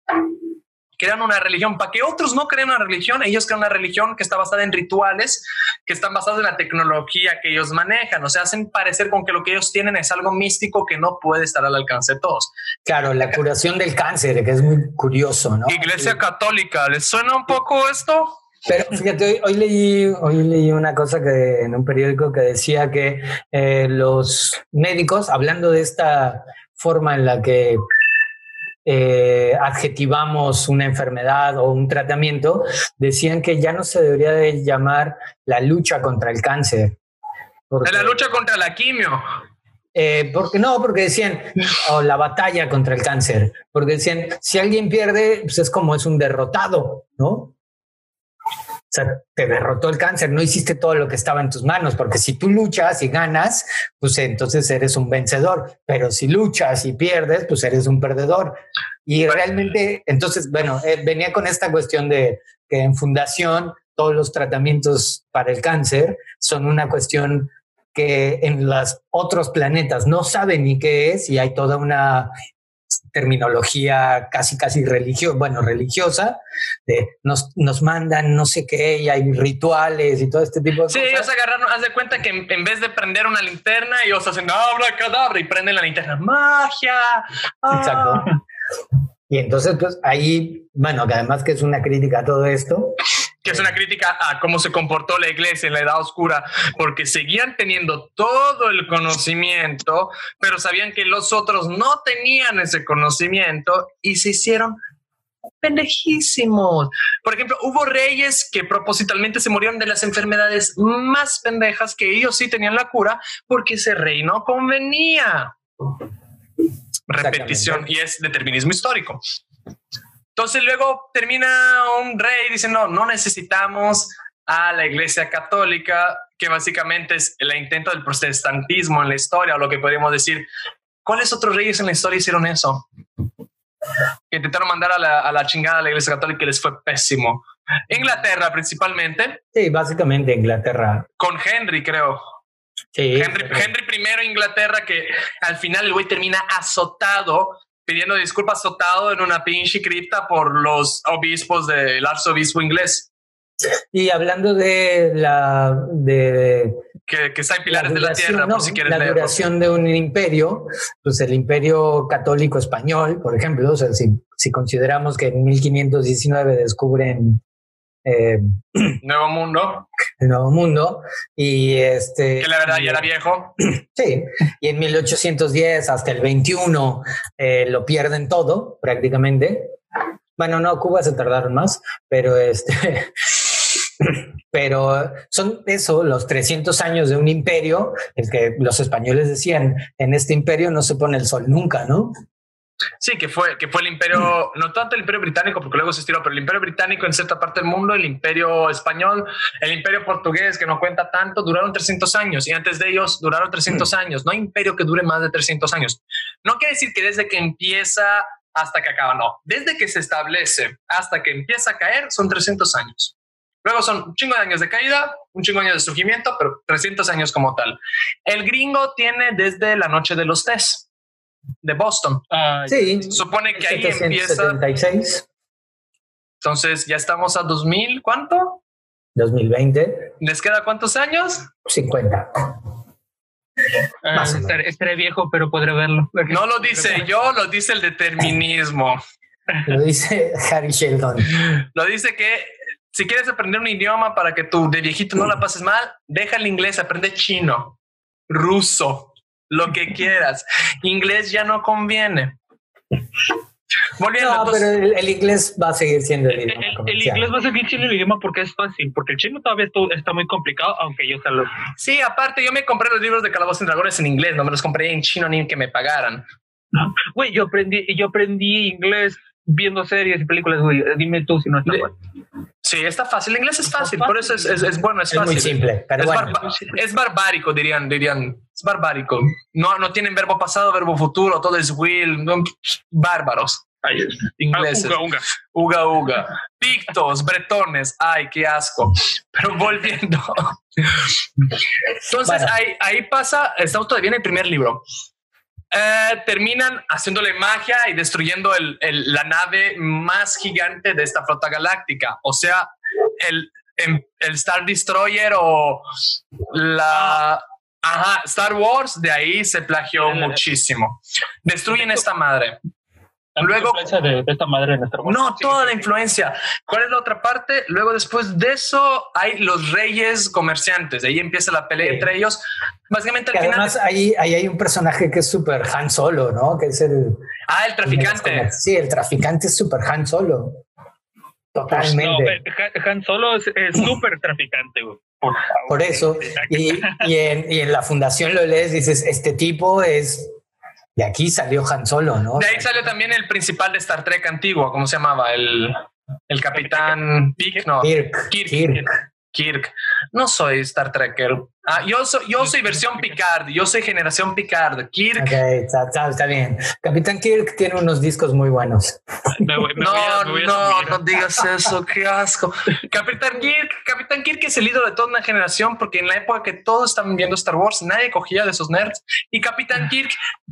S1: crean una religión. Para que otros no creen una religión, ellos crean una religión que está basada en rituales, que están basados en la tecnología que ellos manejan. O sea, hacen parecer con que lo que ellos tienen es algo místico que no puede estar al alcance de todos.
S3: Claro, la curación del cáncer, que es muy curioso, ¿no?
S1: Iglesia Católica, ¿les suena un poco esto?
S3: Pero fíjate, hoy, leí, hoy leí una cosa que en un periódico que decía que eh, los médicos, hablando de esta forma en la que eh, adjetivamos una enfermedad o un tratamiento, decían que ya no se debería de llamar la lucha contra el cáncer.
S1: la lucha contra la quimio.
S3: Eh, porque no, porque decían, o la batalla contra el cáncer, porque decían, si alguien pierde, pues es como es un derrotado, ¿no? O sea, te derrotó el cáncer, no hiciste todo lo que estaba en tus manos, porque si tú luchas y ganas, pues entonces eres un vencedor, pero si luchas y pierdes, pues eres un perdedor. Y realmente, entonces, bueno, eh, venía con esta cuestión de que en fundación todos los tratamientos para el cáncer son una cuestión que en los otros planetas no saben ni qué es y hay toda una terminología casi, casi religiosa, bueno, religiosa, de nos, nos mandan no sé qué, y hay rituales y todo este tipo de
S1: sí, cosas. Sí, ellos agarraron, haz de cuenta que en, vez de prender una linterna, ellos hacen abra cadabra y prenden la linterna. ¡Magia!
S3: Exacto. Ah. Y entonces, pues ahí, bueno, que además que es una crítica a todo esto,
S1: que es una crítica a cómo se comportó la iglesia en la Edad Oscura, porque seguían teniendo todo el conocimiento, pero sabían que los otros no tenían ese conocimiento y se hicieron pendejísimos. Por ejemplo, hubo reyes que propositalmente se murieron de las enfermedades más pendejas que ellos sí tenían la cura porque ese rey no convenía. Repetición y es determinismo histórico. Entonces luego termina un rey diciendo, no necesitamos a la Iglesia Católica, que básicamente es el intento del protestantismo en la historia, o lo que podríamos decir. ¿Cuáles otros reyes en la historia hicieron eso? Que intentaron mandar a la, a la chingada a la Iglesia Católica y les fue pésimo. Inglaterra principalmente.
S3: Sí, básicamente Inglaterra.
S1: Con Henry, creo. Sí, Henry, Henry I, Inglaterra, que al final el güey termina azotado pidiendo disculpas azotado en una pinche cripta por los obispos del arzobispo inglés.
S3: Y hablando de la de
S1: que, que está pilares de la tierra, por si quieres
S3: la duración de un imperio, pues el imperio católico español, por ejemplo, o sea, si, si consideramos que en 1519 descubren
S1: eh, Nuevo Mundo.
S3: El Nuevo Mundo. Y este.
S1: Que la verdad ya era viejo.
S3: Sí. Y en 1810 hasta el 21 eh, lo pierden todo, prácticamente. Bueno, no, Cuba se tardaron más, pero este. pero son eso, los 300 años de un imperio, el que los españoles decían, en este imperio no se pone el sol nunca, ¿no?
S1: Sí, que fue, que fue el imperio, no tanto el imperio británico, porque luego se estiró, pero el imperio británico en cierta parte del mundo, el imperio español, el imperio portugués, que no cuenta tanto, duraron 300 años y antes de ellos duraron 300 años. No hay imperio que dure más de 300 años. No quiere decir que desde que empieza hasta que acaba, no. Desde que se establece hasta que empieza a caer son 300 años. Luego son un chingo de años de caída, un chingo de años de surgimiento, pero 300 años como tal. El gringo tiene desde la noche de los test de Boston.
S3: Ah, sí.
S1: Supone que ahí empieza. Entonces ya estamos a 2000, ¿cuánto?
S3: 2020.
S1: ¿Les queda cuántos años?
S3: 50.
S2: Ah, estaré, viejo, pero podré verlo.
S1: No lo dice yo, lo dice el determinismo.
S3: Lo dice Harry Sheldon.
S1: Lo dice que si quieres aprender un idioma para que tú de viejito no la pases mal, deja el inglés, aprende chino, ruso, lo que quieras. Inglés ya no conviene.
S3: Volviendo, no, pero el, inglés va a seguir siendo el idioma.
S2: El, inglés va a seguir siendo el idioma porque es fácil, porque el chino todavía está, muy complicado, aunque yo lo.
S1: Sí, aparte, yo me compré los libros de Calabozos y Dragones en inglés, no me los compré en chino ni que me pagaran.
S2: Güey, yo aprendí, yo aprendí inglés viendo series y películas, güey. Dime tú si no está bueno.
S1: Sí, está fácil. El inglés es fácil, por eso es, es, bueno, es, fácil.
S3: muy simple, pero
S1: es,
S3: bueno.
S1: es barbárico, dirían, dirían. Es barbárico. No, no tienen verbo pasado, verbo futuro, todo es will. bárbaros. ingleses.
S2: Ah, uga,
S1: uga. Uga, uga. Pictos, bretones. Ay, qué asco. Pero volviendo. Entonces, ahí, ahí pasa, estamos todavía en el primer libro. Eh, terminan haciéndole magia y destruyendo el, la nave más gigante de esta flota galáctica. O sea, el, em, el Star Destroyer o la... Ajá, Star Wars, de ahí se plagió muchísimo. Destruyen esta madre. Luego,
S2: de, esta madre en
S1: No, toda la influencia. ¿Cuál es la otra parte? Luego, después de eso, hay los reyes comerciantes. ahí empieza la pelea entre ellos. Básicamente,
S3: al además, ahí, ahí hay un personaje que es súper Han Solo, ¿no? Que es el.
S1: Ah, el traficante.
S3: sí, el traficante es súper Han Solo. Totalmente.
S2: Han Solo es súper traficante,
S3: Por, eso. Y, y, en, y en la fundación lo lees, dices: Este tipo es de aquí salió Han Solo, ¿no?
S1: De ahí salió también el principal de Star Trek antiguo, ¿cómo se llamaba? El, el capitán Kirk, no.
S3: Kirk.
S1: Kirk. Kirk. No soy Star Trekker. Ah, yo soy, yo soy versión Picard. Yo soy generación Picard. Kirk.
S3: Ok, está, bien. Capitán Kirk tiene unos discos muy buenos.
S1: no, no, no digas eso. Qué asco. Capitán Kirk. Capitán Kirk es el ídolo de toda una generación porque en la época que todos estaban viendo Star Wars, nadie cogía de esos nerds. Y Capitán Kirk,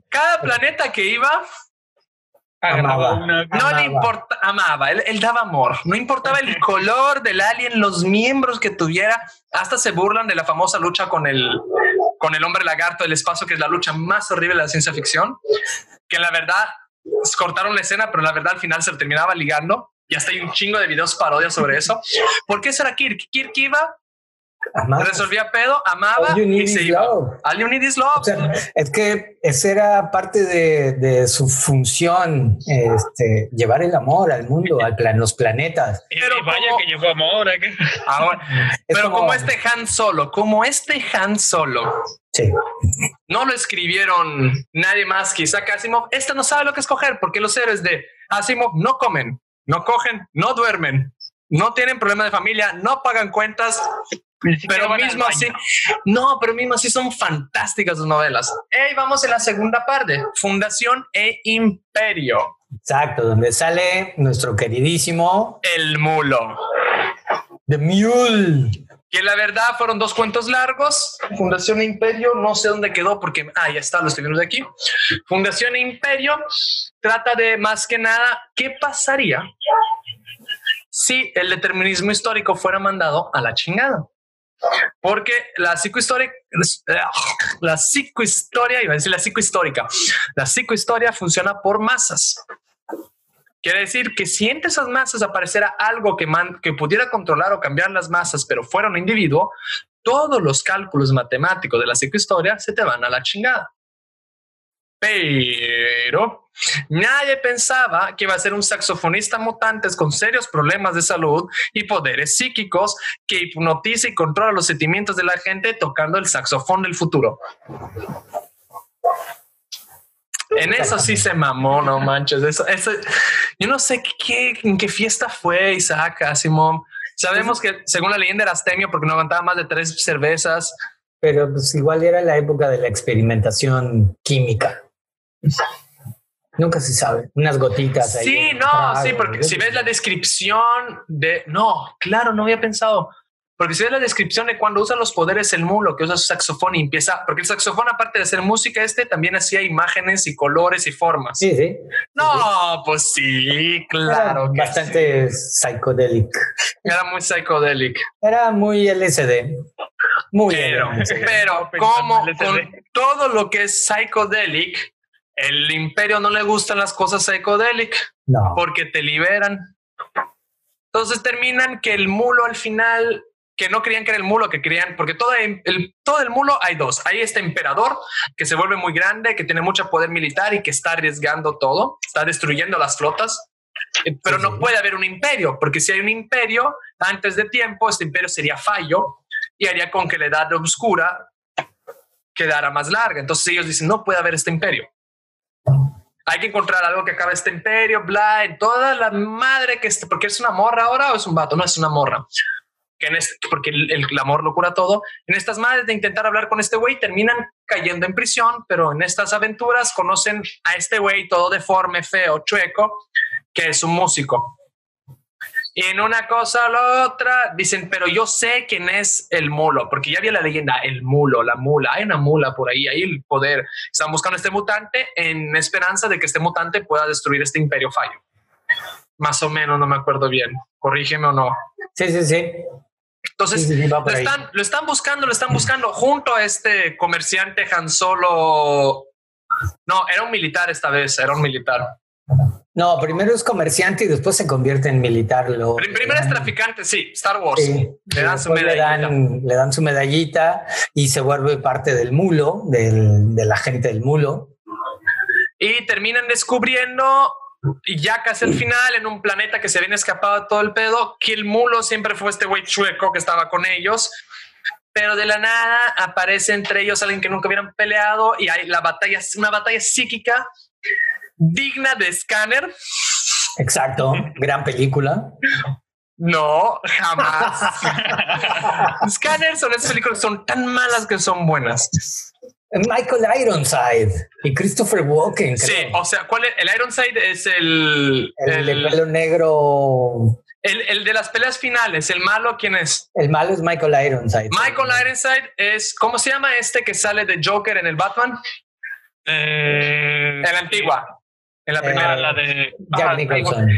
S1: cada planeta que iba,
S3: Amaba.
S1: no le importa, amaba, él, daba amor. No importaba el color del alien, los miembros que tuviera. Hasta se burlan de la famosa lucha con el, con el hombre lagarto del espacio, que es la lucha más horrible de la ciencia ficción. Que la verdad cortaron la escena, pero la verdad al final se terminaba ligando. Y hasta hay un chingo de videos parodias sobre eso. ¿Por qué será Kirk? Kirk iba Resolvía pedo, amaba y se iba. All you need is love.
S3: es que esa era parte de, su función, este, llevar el amor al mundo, al plan, los planetas.
S2: Pero vaya que llevó amor. ¿eh?
S1: pero como, este Han Solo, como este Han Solo.
S3: Sí.
S1: No lo escribieron nadie más que Isaac Asimov. Este no sabe lo que escoger porque los héroes de Asimov no comen, no cogen, no duermen, no tienen problema de familia, no pagan cuentas, pero mismo así, no, pero mismo así son fantásticas sus novelas. Hey, vamos en la segunda parte, Fundación e Imperio.
S3: Exacto, donde sale nuestro queridísimo
S1: El Mulo.
S3: The Mule.
S1: Que la verdad fueron dos cuentos largos. Fundación e Imperio, no sé dónde quedó porque, ah, ya está, lo estoy viendo de aquí. Fundación e Imperio trata de más que nada qué pasaría si el determinismo histórico fuera mandado a la chingada. Porque la psicohistoria, la psicohistoria, iba a decir la psicohistórica, la psicohistoria funciona por masas. Quiere decir que si entre esas masas apareciera algo que, que pudiera controlar o cambiar las masas, pero fuera un individuo, todos los cálculos matemáticos de la psicohistoria se te van a la chingada. Pero nadie pensaba que iba a ser un saxofonista mutante con serios problemas de salud y poderes psíquicos que hipnotiza y controla los sentimientos de la gente tocando el saxofón del futuro. En eso sí se mamó, no manches. Eso, eso, yo no sé qué, en qué fiesta fue Isaac Asimov. Sabemos que según la leyenda era astemio porque no aguantaba más de tres cervezas.
S3: Pero pues igual era la época de la experimentación química. Nunca se sabe. Unas gotitas.
S1: Sí, no, sí, porque si ves la descripción de. No, claro, no había pensado. Porque si ves la descripción de cuando usa los poderes el mulo, que usa su saxofón y empieza. Porque el saxofón, aparte de hacer música, este también hacía imágenes y colores y formas.
S3: Sí, sí.
S1: No, pues sí, claro.
S3: bastante psicodélico.
S1: Era muy psicodélico.
S3: Era muy LSD. Muy
S1: Pero, pero como con todo lo que es psicodélico el imperio no le gustan las cosas psicodélicas
S3: no.
S1: porque te liberan. Entonces terminan que el mulo al final, que no creían que era el mulo, que creían, porque todo el, todo el mulo hay dos. Hay este emperador que se vuelve muy grande, que tiene mucho poder militar y que está arriesgando todo, está destruyendo las flotas. Eh, pero no puede haber un imperio, porque si hay un imperio antes de tiempo, este imperio sería fallo y haría con que la edad oscura quedara más larga. Entonces ellos dicen, no puede haber este imperio hay que encontrar algo que acabe este imperio, bla, en toda la madre que esté, porque es una morra ahora o es un vato, no es una morra. Que en este, porque el, amor lo cura todo. En estas madres de intentar hablar con este güey terminan cayendo en prisión, pero en estas aventuras conocen a este güey todo deforme, feo, chueco, que es un músico. Y en una cosa o la otra dicen, pero yo sé quién es el mulo, porque ya había la leyenda, el mulo, la mula, hay una mula por ahí, hay el poder. Están buscando este mutante en esperanza de que este mutante pueda destruir este imperio fallo. Más o menos, no me acuerdo bien. Corrígeme o no.
S3: Sí, sí, sí.
S1: Entonces, lo, están, lo, están, buscando, lo están buscando junto a este comerciante Han Solo. No, era un militar esta vez, era un militar
S3: No, primero es comerciante y después se convierte en militar. Lo,
S1: primero es traficante, sí, Star Wars.
S3: Le, dan su medallita. Le dan, su medallita y se vuelve parte del mulo, del, de la gente del mulo.
S1: Y terminan descubriendo y ya casi al final, en un planeta que se viene escapado de todo el pedo, que el mulo siempre fue este güey chueco que estaba con ellos. Pero de la nada aparece entre ellos alguien que nunca hubieran peleado y hay la batalla, una batalla psíquica digna de Scanner.
S3: Exacto, gran película.
S1: No, jamás. Scanner son esas películas que son tan malas que son buenas.
S3: Michael Ironside y Christopher Walken.
S1: Sí, o sea, ¿cuál es? El Ironside es el.
S3: El, de pelo negro.
S1: El, el, de las peleas finales, el malo, ¿quién es?
S3: El malo es Michael Ironside.
S1: Michael Ironside es, ¿cómo se llama este que sale de Joker en el Batman?
S2: Eh,
S1: en la antigua. En la primera, la de
S3: Jack Nicholson.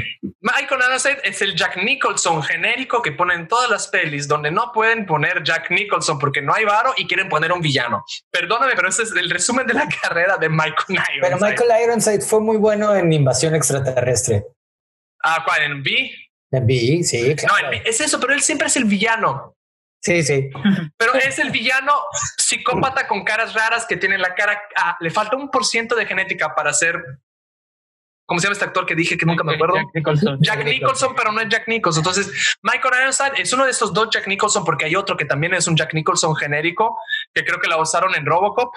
S1: Michael Ironside es el Jack Nicholson genérico que ponen todas las pelis donde no pueden poner Jack Nicholson porque no hay varo y quieren poner un villano. Perdóname, pero ese es el resumen de la carrera de Michael Ironside.
S3: Pero Michael Ironside fue muy bueno en Invasión Extraterrestre.
S1: Ah, ¿cuál? ¿En B?
S3: En B, sí,
S1: claro. No, es eso, pero él siempre es el villano.
S3: Sí, sí.
S1: Pero es el villano psicópata con caras raras que tiene la cara. Ah, le falta un por ciento de genética para ser ¿Cómo se llama este actor que dije que nunca me acuerdo?
S2: Jack Nicholson.
S1: Jack Nicholson, pero no es Jack Nicholson. Entonces, Michael Ironside es uno de estos dos Jack Nicholson, porque hay otro que también es un Jack Nicholson genérico, que creo que la usaron en Robocop.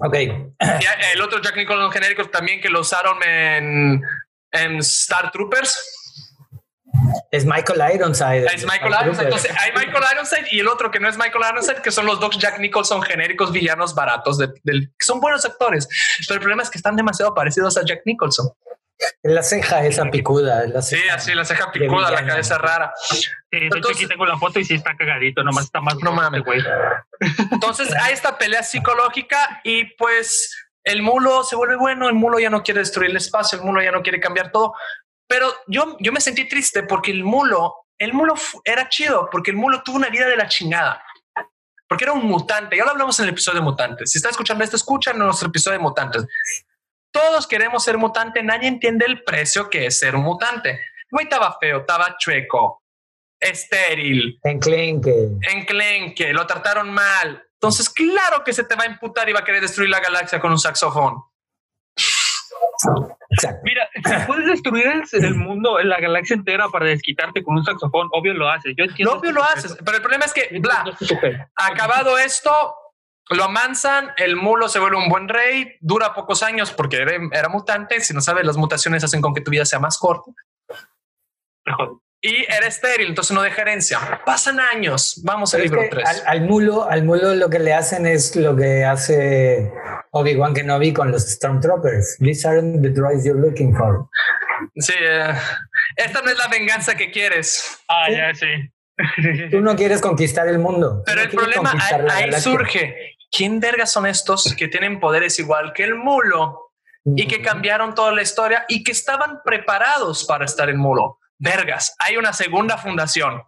S3: Ok.
S1: Y el otro Jack Nicholson genérico también que lo usaron en, en Star Troopers.
S3: Es Michael Ironside.
S1: Es Michael Ironside. Entonces, hay Michael Ironside y el otro que no es Michael Ironside, que son los dos Jack Nicholson genéricos villanos baratos, que son buenos actores. Pero el problema es que están demasiado parecidos a Jack Nicholson.
S3: La ceja esa picuda. La
S1: sí, así, la ceja picuda, la cabeza rara.
S2: Sí, Entonces, aquí tengo la foto y sí está cagadito, nomás está más.
S1: No mames, güey. Entonces hay esta pelea psicológica y pues el mulo se vuelve bueno, el mulo ya no quiere destruir el espacio, el mulo ya no quiere cambiar todo, pero yo, yo me sentí triste porque el mulo, el mulo era chido, porque el mulo tuvo una vida de la chingada. Porque era un mutante. Ya lo hablamos en el episodio de mutantes. Si está escuchando esto, escuchan nuestro episodio de mutantes. Todos queremos ser mutante. Nadie entiende el precio que es ser un mutante. Güey, estaba feo, estaba chueco, estéril.
S3: Enclenque.
S1: Enclenque. Lo trataron mal. Entonces, claro que se te va a imputar y va a querer destruir la galaxia con un saxofón.
S2: Mira, si puedes destruir el, mundo, la galaxia entera para desquitarte con un saxofón, obvio lo haces. Yo entiendo.
S1: Obvio lo haces, pero el problema es que, bla, acabado esto, lo amansan, el mulo se vuelve un buen rey, dura pocos años porque era, mutante. Si no sabes, las mutaciones hacen con que tu vida sea más corta. Y era estéril, entonces no deja herencia. Pasan años. Vamos al libro 3.
S3: Al, mulo, al mulo lo que le hacen es lo que hace Obi-Wan Kenobi con los Stormtroopers. These aren't the droids you're looking for.
S1: Sí, eh, esta no es la venganza que quieres.
S2: Ah, ya, sí.
S3: Tú no quieres conquistar el mundo.
S1: Pero el problema ahí, surge. ¿Quién vergas son estos que tienen poderes igual que el mulo y que cambiaron toda la historia y que estaban preparados para estar en mulo? Vergas, hay una segunda fundación.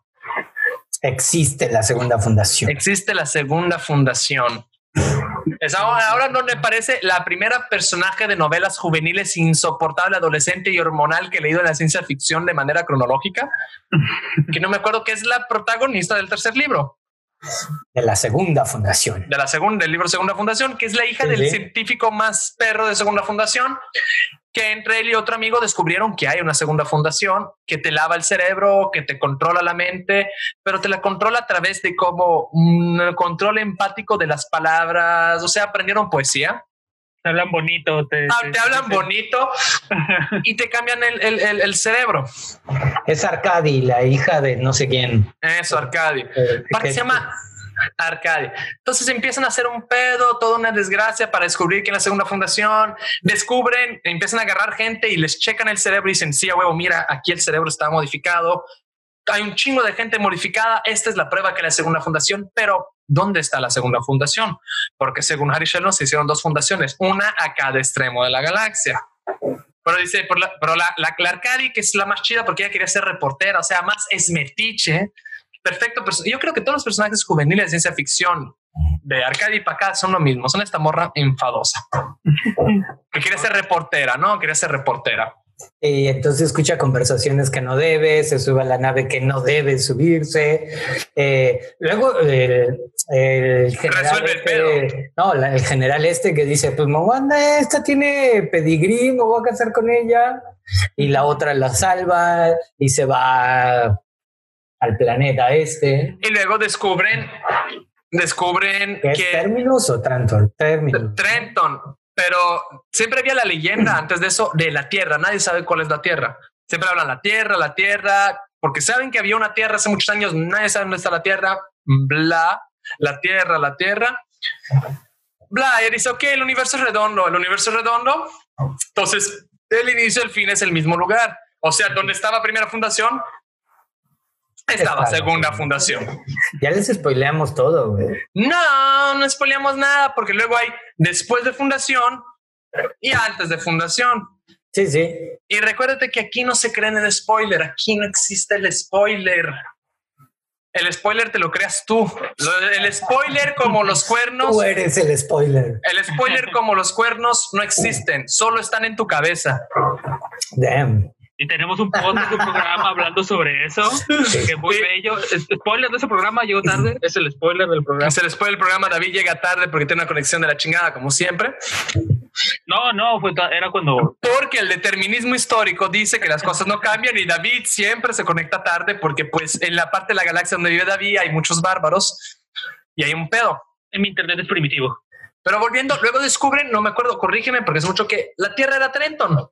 S3: Existe la segunda fundación.
S1: Existe la segunda fundación. Es ahora, ahora no me parece la primera personaje de novelas juveniles insoportable, adolescente y hormonal que he leído en la ciencia ficción de manera cronológica, que no me acuerdo que es la protagonista del tercer libro.
S3: De la segunda fundación.
S1: De la segunda, del libro Segunda Fundación, que es la hija del científico más perro de Segunda Fundación, que entre él y otro amigo descubrieron que hay una segunda fundación que te lava el cerebro, que te controla la mente, pero te la controla a través de como un control empático de las palabras, o sea, aprendieron poesía.
S2: Te hablan bonito. Te,
S1: ah, te, hablan bonito y te cambian el, el, el, cerebro.
S3: Es Arcadi, la hija de no sé quién.
S1: Eso, Arcadi. Eh, se llama Arcadia. Entonces empiezan a hacer un pedo, toda una desgracia para descubrir que la segunda fundación descubren, empiezan a agarrar gente y les checan el cerebro y dicen, sí, huevo, mira, aquí el cerebro está modificado. Hay un chingo de gente modificada. Esta es la prueba que la segunda fundación, pero ¿dónde está la segunda fundación? Porque según Harry Sheldon se hicieron dos fundaciones, una a cada extremo de la galaxia. Pero dice, pero la, la, la Arcadi, que es la más chida porque ella quería ser reportera, o sea, más esmetiche, perfecto. Yo creo que todos los personajes juveniles de ciencia ficción de Arcadia y para acá son lo mismo, son esta morra enfadosa. que quiere ser reportera, ¿no? Quería ser reportera.
S3: Y entonces escucha conversaciones que no debe, se sube a la nave que no debe subirse. Eh, luego el, el general este, no, el general este que dice, pues Moana, esta tiene pedigrí, me voy a casar con ella. Y la otra la salva y se va al planeta este.
S1: Y luego descubren, descubren
S3: que... ¿Es Terminus o Trenton?
S1: Trenton. Pero siempre había la leyenda antes de eso de la Tierra. Nadie sabe cuál es la Tierra. Siempre hablan la Tierra, la Tierra, porque saben que había una Tierra hace muchos años. Nadie sabe dónde está la Tierra. Bla, la Tierra, la Tierra. Bla, y dice, ok, el universo es redondo, el universo es redondo. Entonces, el inicio y el fin es el mismo lugar. O sea, donde estaba primera fundación, estaba segunda fundación.
S3: Ya les spoileamos todo, güey.
S1: No, no spoileamos nada, porque luego hay después de fundación y antes de fundación.
S3: Sí, sí.
S1: Y recuérdate que aquí no se creen el spoiler, aquí no existe el spoiler. El spoiler te lo creas tú. El spoiler como los cuernos.
S3: Tú eres el spoiler.
S1: El spoiler como los cuernos no existen, solo están en tu cabeza.
S3: Damn.
S2: Y tenemos un podcast de programa hablando sobre eso, que muy bello. Spoiler de ese programa, llegó tarde, es el spoiler del programa.
S1: Es el spoiler del programa, David llega tarde porque tiene una conexión de la chingada, como siempre.
S2: No, no, fue era cuando...
S1: Porque el determinismo histórico dice que las cosas no cambian y David siempre se conecta tarde porque pues en la parte de la galaxia donde vive David hay muchos bárbaros y hay un pedo.
S2: En mi internet es primitivo.
S1: Pero volviendo, luego descubren, no me acuerdo, corrígeme porque es mucho que la Tierra era Trenton.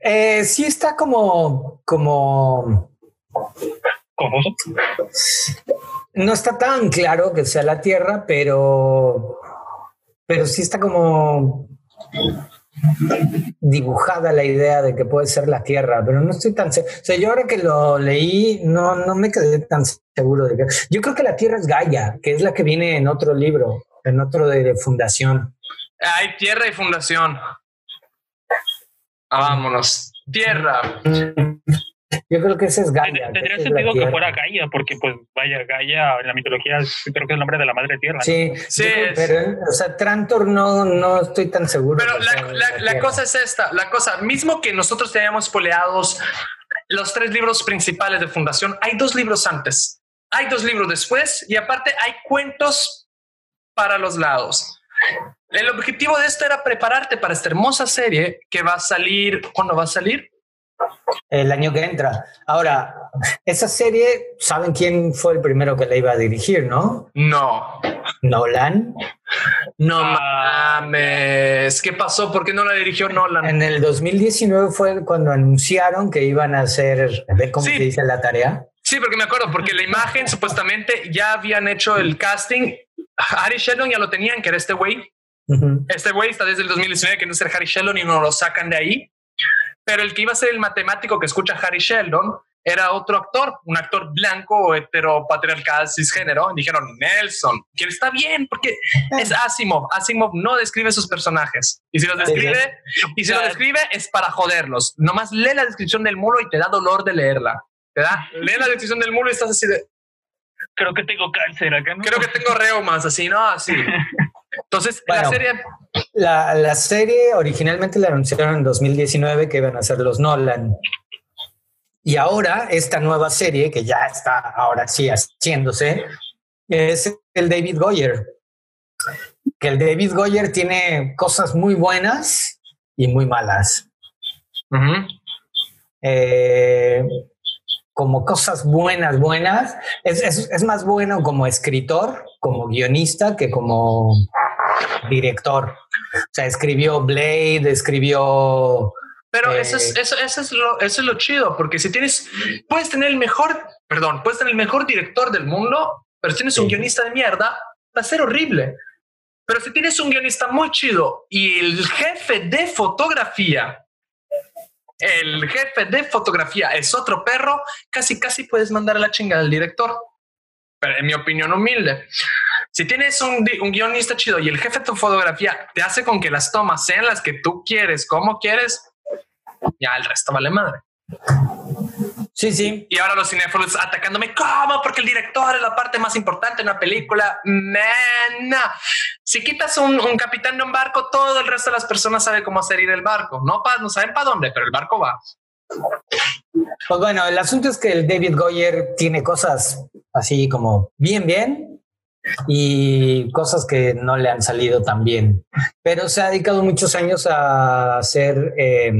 S3: Eh, sí está como, como,
S2: ¿Cómo?
S3: No está tan claro que sea la Tierra, pero, pero sí está como dibujada la idea de que puede ser la Tierra, pero no estoy tan seguro. O sea, yo ahora que lo leí, no, no me quedé tan seguro de que. Yo creo que la Tierra es Gaia, que es la que viene en otro libro, en otro de fundación.
S1: Hay Tierra y Fundación. Vámonos. Tierra.
S3: Yo creo que ese es Gaia.
S2: Tendría sentido que fuera Gaia, porque pues vaya, Gaia en la mitología creo que es el nombre de la madre tierra.
S3: Sí, sí. pero, o sea, Trantor no, no estoy tan seguro.
S1: Pero la, cosa es esta, la cosa, mismo que nosotros teníamos poleados los tres libros principales de Fundación, hay dos libros antes, hay dos libros después y aparte hay cuentos para los lados. El objetivo de esto era prepararte para esta hermosa serie que va a salir. ¿Cuándo va a salir?
S3: El año que entra. Ahora, esa serie, ¿saben quién fue el primero que la iba a dirigir, no?
S1: No.
S3: Nolan.
S1: No mames. ¿Qué pasó? ¿Por qué no la dirigió Nolan?
S3: En el 2019 fue cuando anunciaron que iban a hacer, a ver cómo se dice la tarea.
S1: Sí, porque me acuerdo, porque la imagen supuestamente ya habían hecho el casting. Harry Sheldon ya lo tenían, que era este güey. Este güey está desde el 2019 que no es el Harry Sheldon y no lo sacan de ahí. Pero el que iba a ser el matemático que escucha Harry Sheldon era otro actor, un actor blanco, heteropatriarcal, cisgénero. Dijeron Nelson, que está bien porque es Asimov. Asimov no describe sus personajes. Y si los describe, y si lo describe es para joderlos. Nomás lee la descripción del mulo y te da dolor de leerla. Te da, lee la descripción del mulo y estás así de.
S2: Creo que tengo cáncer acá.
S1: Creo que tengo reumas, así, ¿no? Así. Entonces, la serie...
S3: La, serie originalmente la anunciaron en 2019 que iban a ser los Nolan. Y ahora esta nueva serie, que ya está ahora sí haciéndose, es el David Goyer. Que el David Goyer tiene cosas muy buenas y muy malas. eh, como cosas buenas, buenas. Es, es, más bueno como escritor, como guionista, que como director. O sea, escribió Blade, escribió...
S1: Pero eso, es, eh, eso, eso, es lo, eso es lo chido, porque si tienes, puedes tener el mejor, perdón, puedes tener el mejor director del mundo, pero si tienes un guionista de mierda, va a ser horrible. Pero si tienes un guionista muy chido y el jefe de fotografía el jefe de fotografía es otro perro, casi casi puedes mandar a la chingada al director. Pero en mi opinión humilde. Si tienes un, guionista chido y el jefe de tu fotografía te hace con que las tomas sean las que tú quieres, como quieres, ya el resto vale madre.
S3: Sí, sí.
S1: Y ahora los cinéfilos atacándome, ¿cómo? Porque el director es la parte más importante en una película. Man, si quitas un, capitán de un barco, todo el resto de las personas sabe cómo hacer ir el barco. No, pa, no saben para dónde, pero el barco va.
S3: Pues bueno, el asunto es que el David Goyer tiene cosas así como bien, bien y cosas que no le han salido tan bien. Pero se ha dedicado muchos años a hacer eh,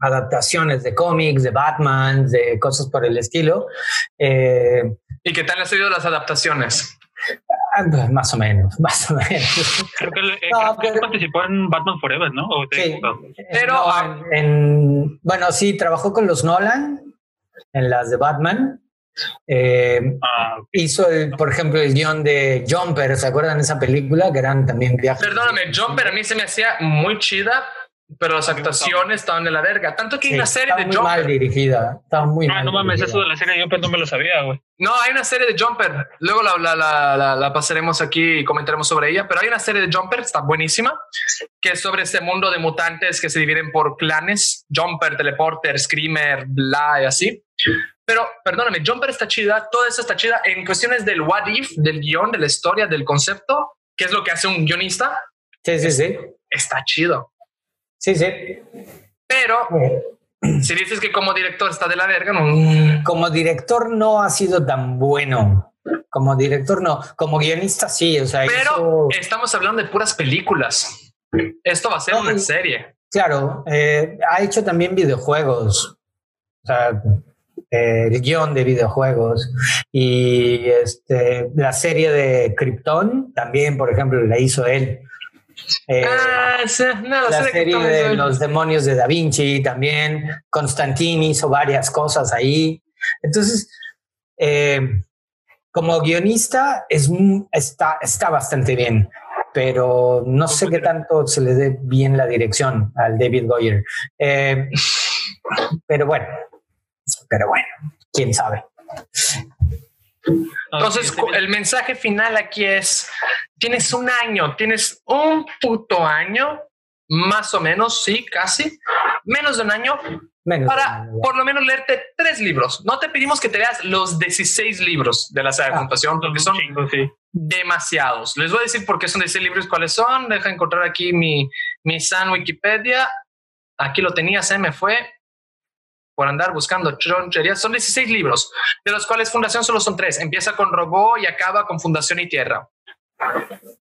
S3: adaptaciones de cómics, de Batman, de cosas por el estilo.
S1: Eh, ¿Y qué tal han sido las adaptaciones?
S3: Ah, más o menos, más o menos.
S2: Creo que, eh, participó en Batman Forever, ¿no? sí,
S3: pero ah, en, bueno, sí, trabajó con los Nolan en las de Batman. Eh, ah, hizo, el, por ejemplo, el guion de Jumper, ¿se acuerdan de esa película? Que eran también viajes.
S1: Perdóname, Jumper a mí se me hacía muy chida, pero las actuaciones estaban de la verga. Tanto que hay una serie de
S3: muy mal dirigida. Estaba muy
S2: ah, no mames, eso de la serie de Jumper no me lo sabía, güey.
S1: No, hay una serie de Jumper. Luego la, la, la, pasaremos aquí y comentaremos sobre ella. Pero hay una serie de Jumper, está buenísima, que es sobre este mundo de mutantes que se dividen por clanes: Jumper, Teleporter, Screamer, bla y así. Pero perdóname, Jumper está chida, todo eso está chida en cuestiones del what if, del guion, de la historia, del concepto, que es lo que hace un guionista.
S3: Sí, sí, sí.
S1: Está chido.
S3: Sí, sí.
S1: Pero si dices que como director está de la verga, no.
S3: Como director no ha sido tan bueno. Como director no. Como guionista sí. O sea,
S1: Pero estamos hablando de puras películas. Esto va a ser una serie.
S3: Claro, eh, ha hecho también videojuegos. O sea, eh, el guion de videojuegos y este, la serie de Krypton también, por ejemplo, la hizo él. Eh, ah, la serie de los demonios de Da Vinci también. Constantini hizo varias cosas ahí. Entonces, eh, como guionista es, está, está bastante bien, pero no sé qué tanto se le dé bien la dirección al David Goyer. Eh, pero bueno, pero bueno, quién sabe.
S1: Entonces, el mensaje final aquí es, tienes un año, tienes un puto año, más o menos, sí, casi, menos de un año, para por lo menos leerte tres libros. No te pedimos que te leas los 16 libros de la saga de computación, porque son demasiados. Les voy a decir por qué son 16 libros, cuáles son. Deja encontrar aquí mi, mi San Wikipedia. Aquí lo tenía, se me fue por andar buscando choncherías. Son 16 libros, de los cuales Fundación solo son tres. Empieza con Robó y acaba con Fundación y Tierra.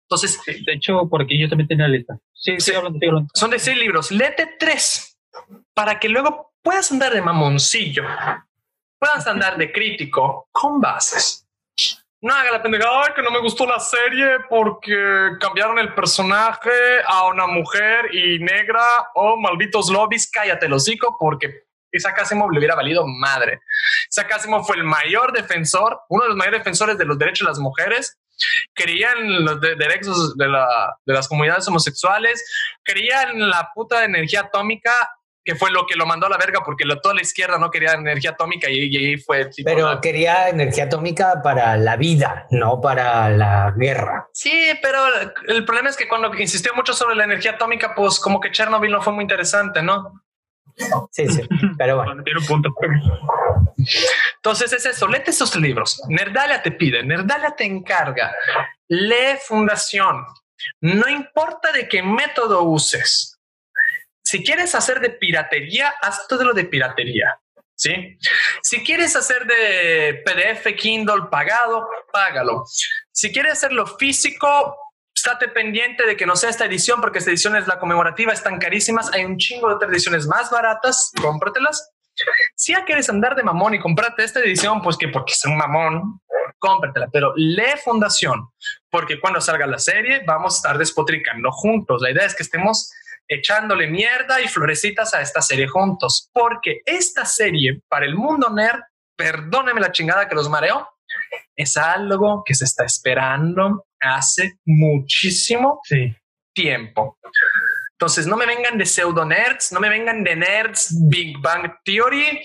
S1: Entonces,
S2: de hecho, porque yo también tenía la lista. Sí, sí, hablando,
S1: Son 16 libros. Léete tres para que luego puedas andar de mamoncillo, puedas andar de crítico con bases. No haga la pendejada, que no me gustó la serie porque cambiaron el personaje a una mujer y negra. Oh, malditos lobbies, cállate el hocico porque Isaac Asimov le hubiera valido madre. Isaac Asimov fue el mayor defensor, uno de los mayores defensores de los derechos de las mujeres. Creía en los derechos de, las comunidades homosexuales, creía en la puta energía atómica que fue lo que lo mandó a la verga porque toda la izquierda no quería energía atómica y, ahí fue
S3: Pero quería energía atómica para la vida, no para la guerra.
S1: Sí, pero el problema es que cuando insistió mucho sobre la energía atómica, pues como que Chernobyl no fue muy interesante, ¿no?
S3: Sí, sí, pero bueno.
S1: Entonces es eso, léete esos libros. Nerdalia te pide, Nerdalia te encarga. Lee Fundación. No importa de qué método uses. Si quieres hacer de piratería, haz todo lo de piratería. ¿Sí? Si quieres hacer de PDF, Kindle pagado, págalo. Si quieres hacerlo físico, estate pendiente de que no sea esta edición, porque esta edición es la conmemorativa, están carísimas. Hay un chingo de otras ediciones más baratas, cómpratelas. Si ya quieres andar de mamón y comprarte esta edición, pues que porque es un mamón, cómpratela, pero lee Fundación, porque cuando salga la serie vamos a estar despotricando juntos. La idea es que estemos echándole mierda y florecitas a esta serie juntos, porque esta serie para el mundo nerd, perdóneme la chingada que los mareo, es algo que se está esperando hace muchísimo tiempo. Entonces, no me vengan de pseudo nerds, no me vengan de nerds Big Bang Theory,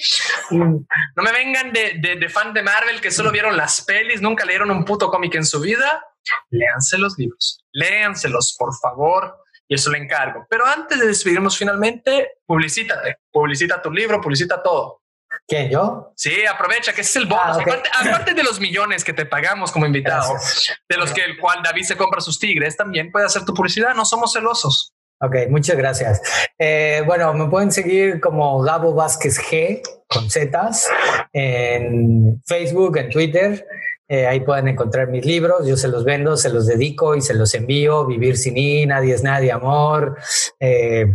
S1: no me vengan de, de, fan de Marvel que solo vieron las pelis, nunca leyeron un puto cómic en su vida. Léanse los libros, léanselos, por favor, y eso le encargo. Pero antes de despedirnos finalmente, publicítate, publicita tu libro, publicita todo.
S3: ¿Quién, yo?
S1: Sí, aprovecha que ese es el bonus.
S3: Ah,
S1: aparte de los millones que te pagamos como invitado,
S3: Gracias.
S1: de los que el cual David se compra sus tigres, también puede hacer tu publicidad. No somos celosos.
S3: Ok, muchas gracias. Eh, bueno, me pueden seguir como Gabo Vázquez G con Zetas en Facebook, en Twitter. Eh, ahí pueden encontrar mis libros. Yo se los vendo, se los dedico y se los envío. Vivir sin I, Nadie es Nadie, Amor, eh,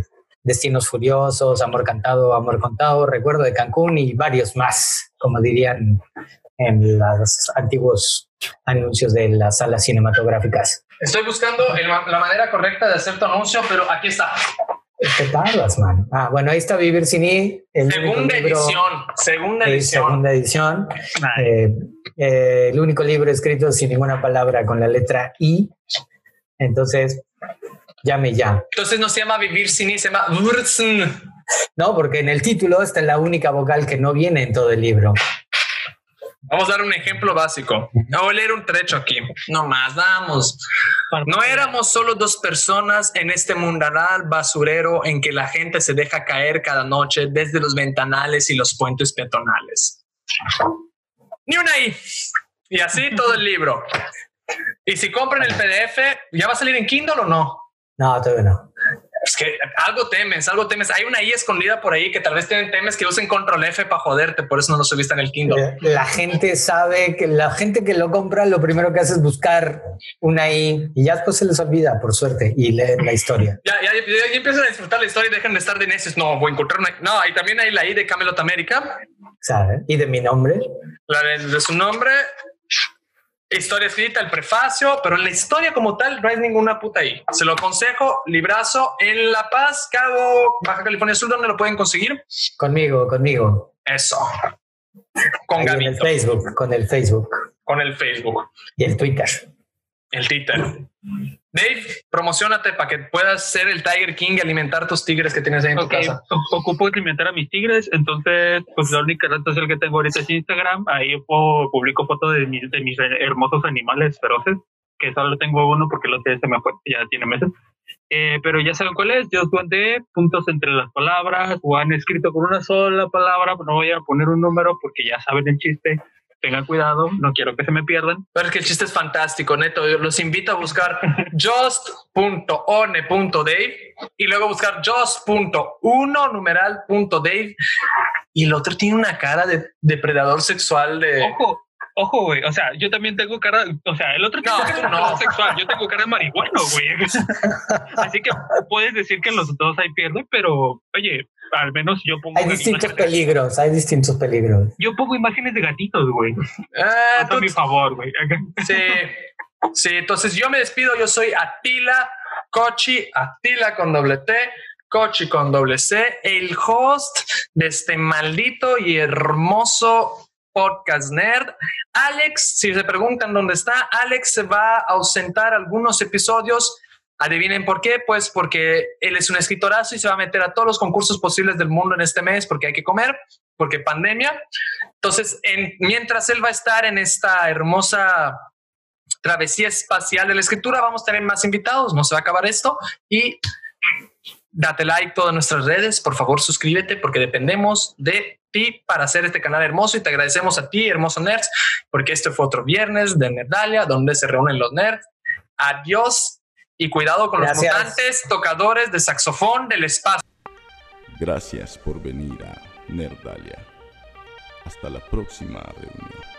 S3: Destinos Furiosos, Amor Cantado, Amor Contado, Recuerdo de Cancún y varios más, como dirían en los antiguos anuncios de las salas cinematográficas.
S1: Estoy buscando el la manera correcta de hacer tu anuncio, pero aquí está.
S3: ¿Qué tardas, man? Ah, bueno, ahí está Vivir sin I. El único
S1: Segunda
S3: libro-
S1: edición. Segunda edición.
S3: segunda edición. Eh, eh, el único libro escrito sin ninguna palabra con la letra I. Entonces, llame ya.
S1: Entonces no se llama vivir sin I, se llama Wurzen.
S3: No, porque en el título está la única vocal que no viene en todo el libro.
S1: Vamos a dar un ejemplo básico. Voy a leer un trecho aquí. No más, vamos. No éramos solo dos personas en este mundanal basurero en que la gente se deja caer cada noche desde los ventanales y los puentes peatonales. Ni una I. Y así todo el libro. Y si compran el PDF, ¿ya va a salir en Kindle o no?
S3: No, todavía no.
S1: Es que algo temes, algo temes. Hay una I escondida por ahí que tal vez tienen temes que usen control F para joderte, por eso no lo subiste en el Kindle.
S3: Eh, La gente sabe que la gente que lo compra lo primero que hace es buscar una I y ya después se les olvida, por suerte, y leen la historia.
S1: Ya, ya, ya, ya empiezan a disfrutar la historia y dejan de estar de necios. No, voy a encontrar una. No, ahí también hay la I de Camelot America,
S3: ¿Sabe? Y de mi nombre.
S1: la de, de su nombre, historia escrita, el prefacio, pero en la historia como tal no hay ninguna puta I. Se lo aconsejo, librazo en La Paz, Cabo, Baja California Sur, donde lo pueden conseguir.
S3: Conmigo, conmigo.
S1: Eso. Con
S3: Ahí en el Facebook, con el Facebook
S1: con el Facebook,
S3: y el Twitter.
S1: el Twitter. Dave, promocionate para que puedas ser el Tiger King y alimentar tus tigres que tienes ahí en
S2: Ok,
S1: tu casa.
S2: ocupo alimentar a mis tigres, entonces pues la única red social que tengo ahorita es Instagram, ahí puedo- publico fotos de mis, de mis hermosos animales feroces, que solo tengo uno porque otro ya se me fue, ya tiene meses. Eh, pero ya saben cuál es, One Day, puntos entre las palabras, o han escrito con una sola palabra, no voy a poner un número porque ya saben el chiste, tengan cuidado, no quiero que se me pierdan.
S1: Pero es que el chiste es fantástico, neto. Yo los invito a buscar just.one.dave y luego buscar just.1 numeral punto Dave. Y el otro tiene una cara de depredador sexual de...
S2: Ojo, ojo, güey. O sea, yo también tengo cara. O sea, el otro tiene
S1: No,
S2: cara
S1: no.
S2: sexual. Yo tengo cara de marihuano, güey. Así que puedes decir que los dos ahí pierden, pero oye, al menos yo pongo.
S3: Hay distintos peligros, hay distintos peligros.
S2: Yo pongo imágenes de gatitos, güey.
S1: Ah,
S2: a mi favor, güey.
S1: sí, sí. Entonces yo me despido. Yo soy Atila Cochi, Atila con doble T. Cochi con doble C, el host de este maldito y hermoso podcast nerd. Alex, si se preguntan dónde está, Alex se va a ausentar algunos episodios. Adivinen por qué, pues porque él es un escritorazo y se va a meter a todos los concursos posibles del mundo en este mes porque hay que comer, porque pandemia. Entonces, en- mientras él va a estar en esta hermosa travesía espacial de la escritura, vamos a tener más invitados, no se va a acabar esto y date like todas nuestras redes, por favor suscríbete porque dependemos de ti para hacer este canal hermoso y te agradecemos a ti, hermoso nerds, porque este fue otro viernes de Nerdalia, donde se reúnen los nerds. Adiós y cuidado con
S3: Gracias.
S1: los mutantes tocadores de saxofón del espacio.
S4: Gracias por venir a Nerdalia. Hasta la próxima reunión.